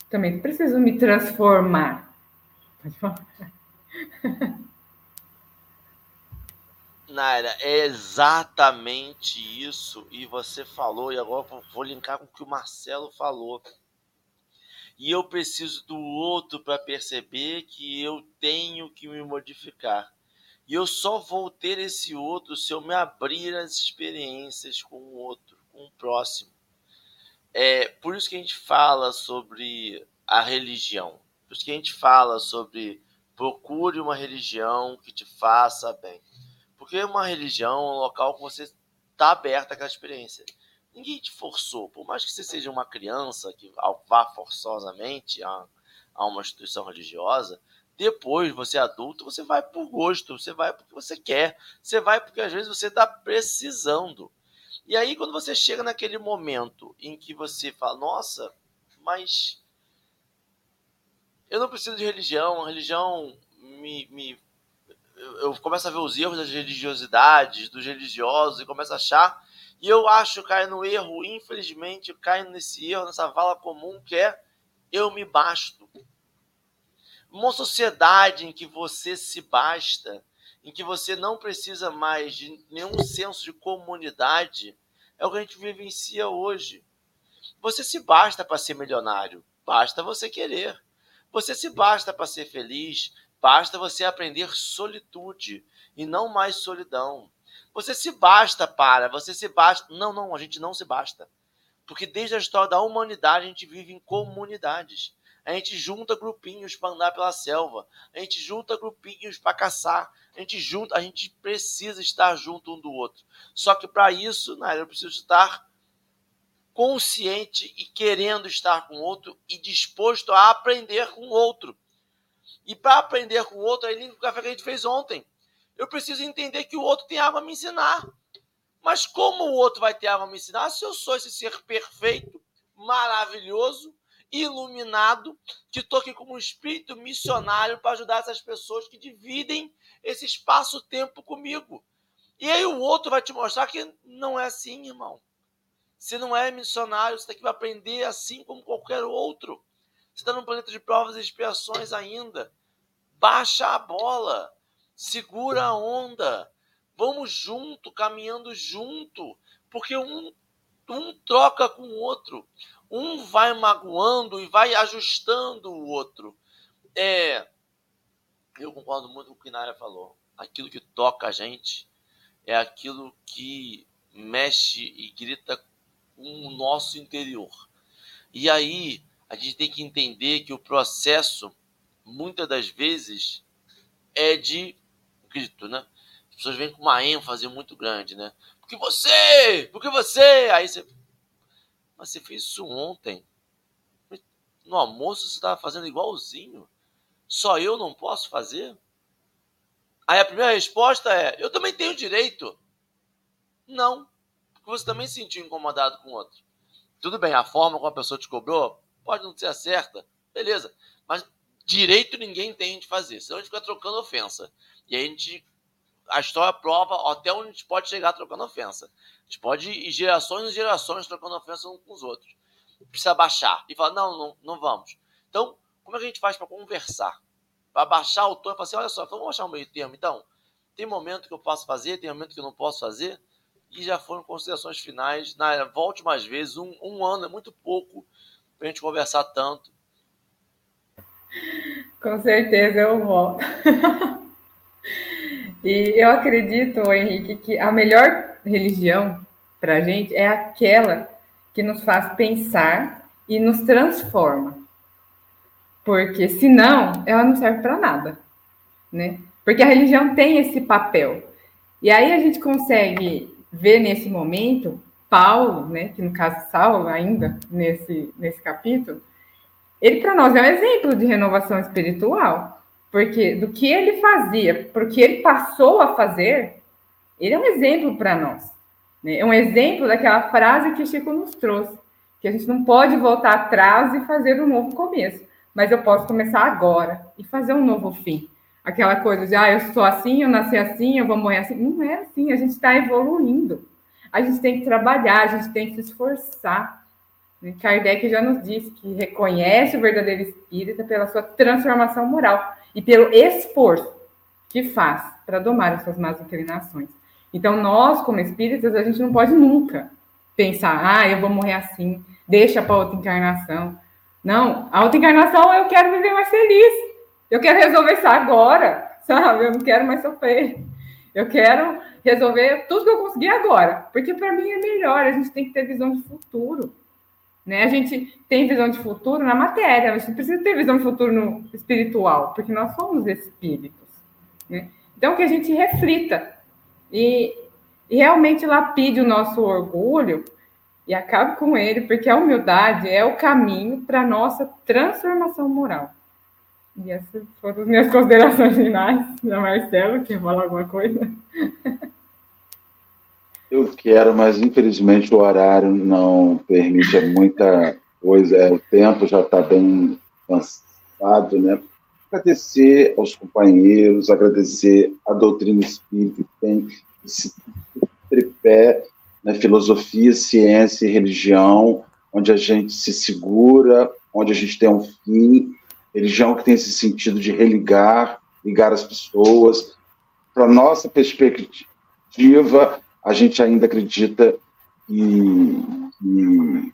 Também preciso me transformar. Pode falar. Naira, é exatamente isso. E você falou, e agora vou linkar com o que o Marcelo falou. E eu preciso do outro para perceber que eu tenho que me modificar. E eu só vou ter esse outro se eu me abrir as experiências com o outro, com o próximo. É por isso que a gente fala sobre a religião. Por isso que a gente fala sobre procure uma religião que te faça bem. Porque uma religião é um local que você está aberto àquela experiência. Ninguém te forçou. Por mais que você seja uma criança que vá forçosamente a, a uma instituição religiosa, depois, você é adulto, você vai por gosto, você vai porque você quer, você vai porque às vezes você está precisando. E aí, quando você chega naquele momento em que você fala, nossa, mas eu não preciso de religião, a religião me, me eu começo a ver os erros das religiosidades, dos religiosos, e começo a achar. E eu acho, caio no erro, infelizmente, eu caio nesse erro, nessa vala comum que é eu me basto. Uma sociedade em que você se basta, em que você não precisa mais de nenhum senso de comunidade, é o que a gente vivencia hoje. Você se basta para ser milionário, basta você querer. Você se basta para ser feliz, Basta você aprender solitude e não mais solidão. Você se basta para, você se basta. Não, não, a gente não se basta. Porque desde a história da humanidade a gente vive em comunidades. A gente junta grupinhos para andar pela selva. A gente junta grupinhos para caçar. A gente junta, a gente precisa estar junto um do outro. Só que para isso, né, eu preciso estar consciente e querendo estar com o outro e disposto a aprender com o outro. E para aprender com o outro, aí o café que a gente fez ontem, eu preciso entender que o outro tem algo a me ensinar. Mas como o outro vai ter algo a me ensinar se eu sou esse ser perfeito, maravilhoso, iluminado, que estou aqui como um espírito missionário para ajudar essas pessoas que dividem esse espaço-tempo comigo. E aí o outro vai te mostrar que não é assim, irmão. Você não é missionário, você tem que aprender assim como qualquer outro. Você está num planeta de provas e expiações ainda. Baixa a bola. Segura a onda. Vamos junto, caminhando junto. Porque um, um troca com o outro. Um vai magoando e vai ajustando o outro. É, eu concordo muito com o que Naya falou. Aquilo que toca a gente é aquilo que mexe e grita com o nosso interior. E aí, a gente tem que entender que o processo, muitas das vezes, é de grito, né? As pessoas vêm com uma ênfase muito grande, né? Porque você! Porque você! Aí você. Mas você fez isso ontem. No almoço você estava fazendo igualzinho. Só eu não posso fazer? Aí a primeira resposta é: eu também tenho direito. Não. Porque você também se sentiu incomodado com o outro. Tudo bem, a forma como a pessoa te cobrou pode não ser certa, beleza. Mas direito ninguém tem de fazer, senão a gente fica trocando ofensa. E aí a gente. A história prova até onde a gente pode chegar trocando ofensa. A gente pode ir gerações e gerações trocando ofensa uns com os outros. Precisa baixar. E falar, não, não, não vamos. Então, como é que a gente faz para conversar? Para baixar o tom e falar assim, olha só, vamos achar um meio termo. Então, tem momento que eu posso fazer, tem momento que eu não posso fazer. E já foram considerações finais. Na, volte mais vezes. Um, um ano é muito pouco para a gente conversar tanto. Com certeza eu volto. [LAUGHS] e eu acredito, Henrique, que a melhor religião para a gente é aquela que nos faz pensar e nos transforma. Porque senão ela não serve para nada, né? Porque a religião tem esse papel. E aí a gente consegue ver nesse momento Paulo, né, que no caso Saulo ainda nesse, nesse capítulo, ele para nós é um exemplo de renovação espiritual, porque do que ele fazia, porque ele passou a fazer, ele é um exemplo para nós. Né? É um exemplo daquela frase que Chico nos trouxe, que a gente não pode voltar atrás e fazer um novo começo, mas eu posso começar agora e fazer um novo fim. Aquela coisa de, ah, eu sou assim, eu nasci assim, eu vou morrer assim. Não é assim, a gente está evoluindo a gente tem que trabalhar, a gente tem que se esforçar. Kardec já nos disse que reconhece o verdadeiro espírita pela sua transformação moral e pelo esforço que faz para domar as suas más inclinações. Então, nós, como espíritas, a gente não pode nunca pensar, ah, eu vou morrer assim, deixa para outra encarnação. Não, a outra encarnação eu quero viver mais feliz. Eu quero resolver isso agora, sabe? Eu não quero mais sofrer. Eu quero resolver tudo que eu conseguir agora, porque para mim é melhor. A gente tem que ter visão de futuro. Né? A gente tem visão de futuro na matéria, a gente precisa ter visão de futuro no espiritual, porque nós somos espíritos. Né? Então, que a gente reflita e, e realmente lapide o nosso orgulho e acabe com ele, porque a humildade é o caminho para a nossa transformação moral. E essas foram as minhas considerações finais. Da Marcelo, quer falar alguma coisa? [LAUGHS] Eu quero, mas infelizmente o horário não permite muita coisa. É, o tempo já está bem cansado, né? Agradecer aos companheiros, agradecer à doutrina espírita que tem esse tripé, né? filosofia, ciência e religião, onde a gente se segura, onde a gente tem um fim, religião que tem esse sentido de religar, ligar as pessoas. Para nossa perspectiva, a gente ainda acredita em, em,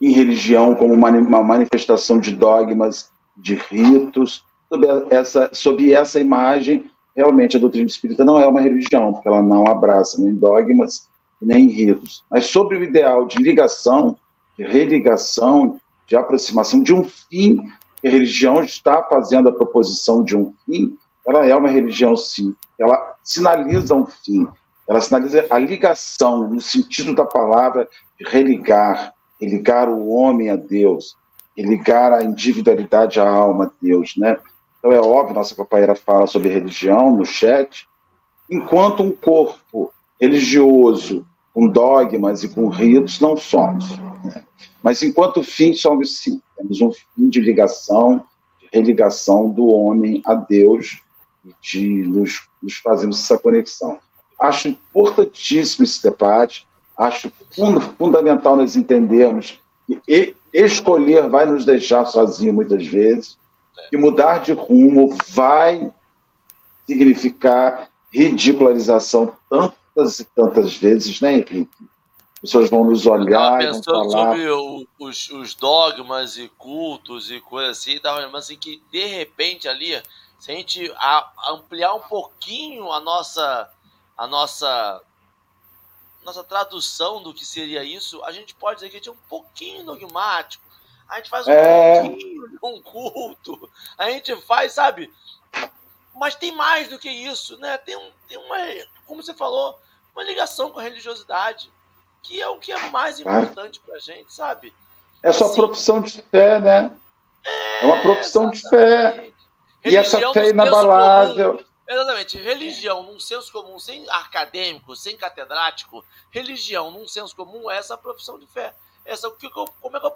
em religião como uma, uma, manifestação de dogmas, de ritos. Sob essa, sob essa imagem, realmente a doutrina espírita não é uma religião, porque ela não abraça nem dogmas, nem ritos. Mas sobre o ideal de ligação, de religação, de aproximação, de um fim, que a religião está fazendo a proposição de um fim, ela é uma religião sim. Ela sinaliza um fim, ela sinaliza a ligação, no sentido da palavra, religar, religar o homem a Deus, religar a individualidade à alma a Deus, né? Então é óbvio, nossa companheira fala sobre religião no chat, enquanto um corpo religioso com dogmas e com ritos não somos. Né? Mas enquanto fim somos sim, temos um fim de ligação, de religação do homem a Deus, de nos, nos fazermos essa conexão. Acho importantíssimo esse debate, acho fundamental nós entendermos que escolher vai nos deixar sozinhos muitas vezes, que mudar de rumo vai significar ridicularização tantas e tantas vezes, né, Henrique? pessoas vão nos olhar. Eu pensando sobre o, os, os, dogmas e cultos e coisas assim, tava assim que de repente ali, se a gente ampliar um pouquinho a nossa a nossa nossa tradução do que seria isso, a gente pode dizer que a gente é um pouquinho dogmático. A gente faz um é... pouquinho de um culto. A gente faz, sabe? Mas tem mais do que isso, né? Tem, um, tem uma, como você falou, uma ligação com a religiosidade, que é o que é mais importante ah. pra gente, sabe? É sua Sim. profissão de fé, né? É, é uma profissão exatamente. de fé. E essa fé inabalável. Comum Exatamente. Religião, num senso comum, sem acadêmico, sem catedrático, religião, num senso comum, é essa profissão de fé. Essa, que eu, como é que eu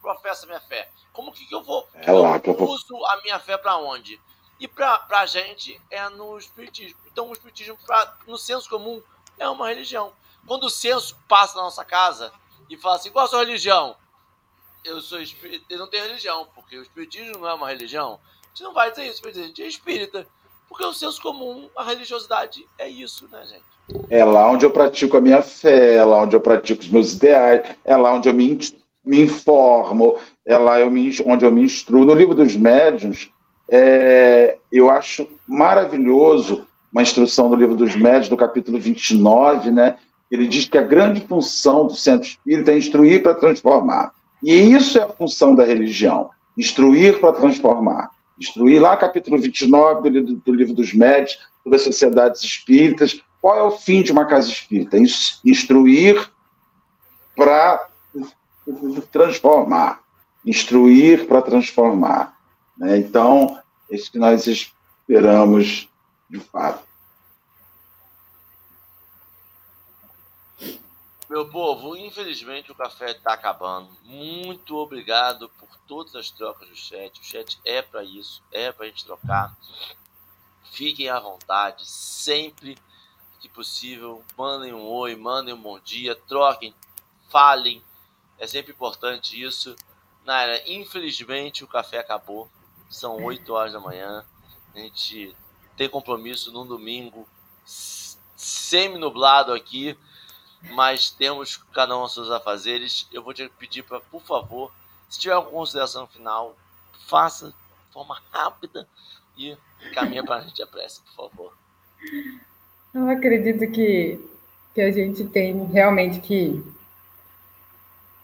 professo a minha fé? Como que, que eu vou. É lá, eu uso a minha fé para onde? E para a gente é no Espiritismo. Então, o Espiritismo, pra, no senso comum, é uma religião. Quando o senso passa na nossa casa e fala assim: qual a sua religião? Eu sou espírita, eu não tenho religião, porque o Espiritismo não é uma religião. A gente não vai dizer isso, a gente é espírita. Porque o senso comum, a religiosidade é isso, né, gente? É lá onde eu pratico a minha fé, é lá onde eu pratico os meus ideais, é lá onde eu me, me informo, é lá eu me, onde eu me instruo. No livro dos médiuns, é, eu acho maravilhoso uma instrução do livro dos médiuns, do capítulo 29, né? Ele diz que a grande função do centro espírita é instruir para transformar. E isso é a função da religião, instruir para transformar. Instruir lá, capítulo 29 do, do livro dos médios, sobre as sociedades espíritas. Qual é o fim de uma casa espírita? Instruir para transformar. Instruir para transformar. Né? Então, é isso que nós esperamos de fato. Meu povo, infelizmente o café está acabando. Muito obrigado por todas as trocas do chat. O chat é para isso, é para a gente trocar. Fiquem à vontade, sempre que possível. Mandem um oi, mandem um bom dia, troquem, falem. É sempre importante isso. Naira, infelizmente o café acabou. São 8 horas da manhã. A gente tem compromisso num domingo semi-nublado aqui, mas temos cada um seus afazeres. Eu vou te pedir para, por favor, se tiver alguma consideração final, faça de forma rápida e caminha para a gente a pressa, por favor. Eu acredito que, que a gente tem realmente que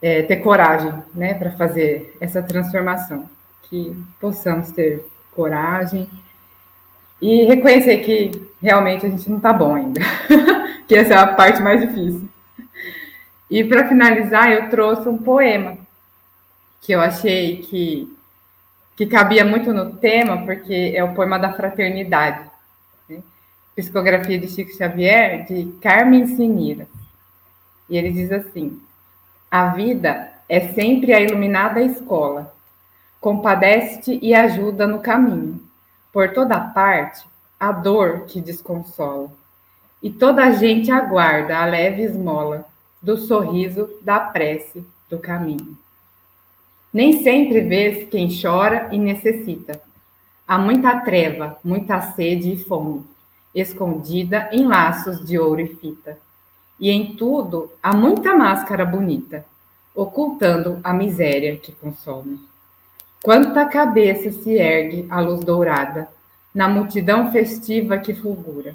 é, ter coragem né, para fazer essa transformação. Que possamos ter coragem e reconhecer que realmente a gente não está bom ainda, [LAUGHS] que essa é a parte mais difícil. E para finalizar, eu trouxe um poema que eu achei que, que cabia muito no tema, porque é o poema da fraternidade. Né? Psicografia de Chico Xavier, de Carmen Sinira. E ele diz assim: A vida é sempre a iluminada escola, compadece-te e ajuda no caminho por toda parte, a dor que desconsola. E toda a gente aguarda a leve esmola do sorriso, da prece, do caminho. Nem sempre vês quem chora e necessita. Há muita treva, muita sede e fome, escondida em laços de ouro e fita. E em tudo há muita máscara bonita, ocultando a miséria que consome. Quanta cabeça se ergue a luz dourada, na multidão festiva que fulgura,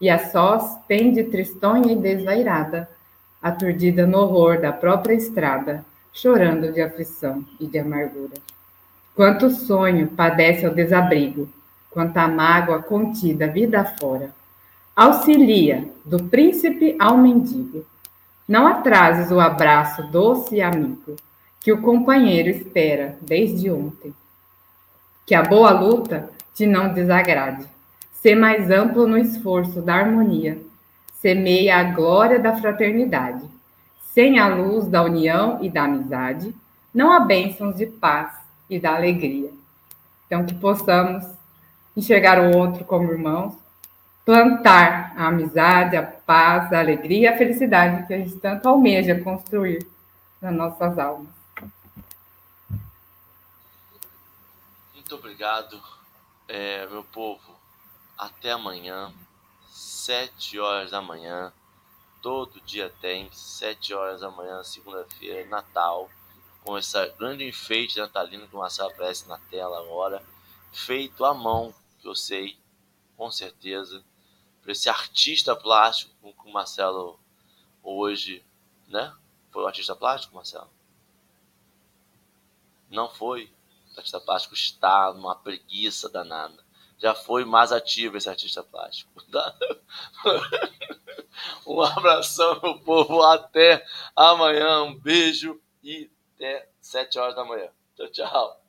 e a sós pende tristonha e desvairada, aturdida no horror da própria estrada, chorando de aflição e de amargura. Quanto sonho padece ao desabrigo, quanta mágoa contida vida fora. Auxilia, do príncipe ao mendigo. Não atrases o abraço doce e amigo que o companheiro espera desde ontem. Que a boa luta te não desagrade. Ser mais amplo no esforço da harmonia. Semeia a glória da fraternidade. Sem a luz da união e da amizade, não há bênçãos de paz e da alegria. Então, que possamos enxergar o outro como irmãos, plantar a amizade, a paz, a alegria a felicidade que a gente tanto almeja construir nas nossas almas. Muito obrigado, é, meu povo. Até amanhã, sete horas da manhã. Todo dia tem, sete horas da manhã, segunda-feira, Natal. Com esse grande enfeite natalino que o Marcelo aparece na tela agora. Feito à mão, que eu sei, com certeza. Por esse artista plástico que o Marcelo hoje, né? Foi o artista plástico, Marcelo? Não foi artista plástico está numa preguiça danada. Já foi mais ativo esse artista plástico. [LAUGHS] Tá? um abração, meu povo. Até amanhã. Um beijo e até 7 horas da manhã. Tchau, tchau.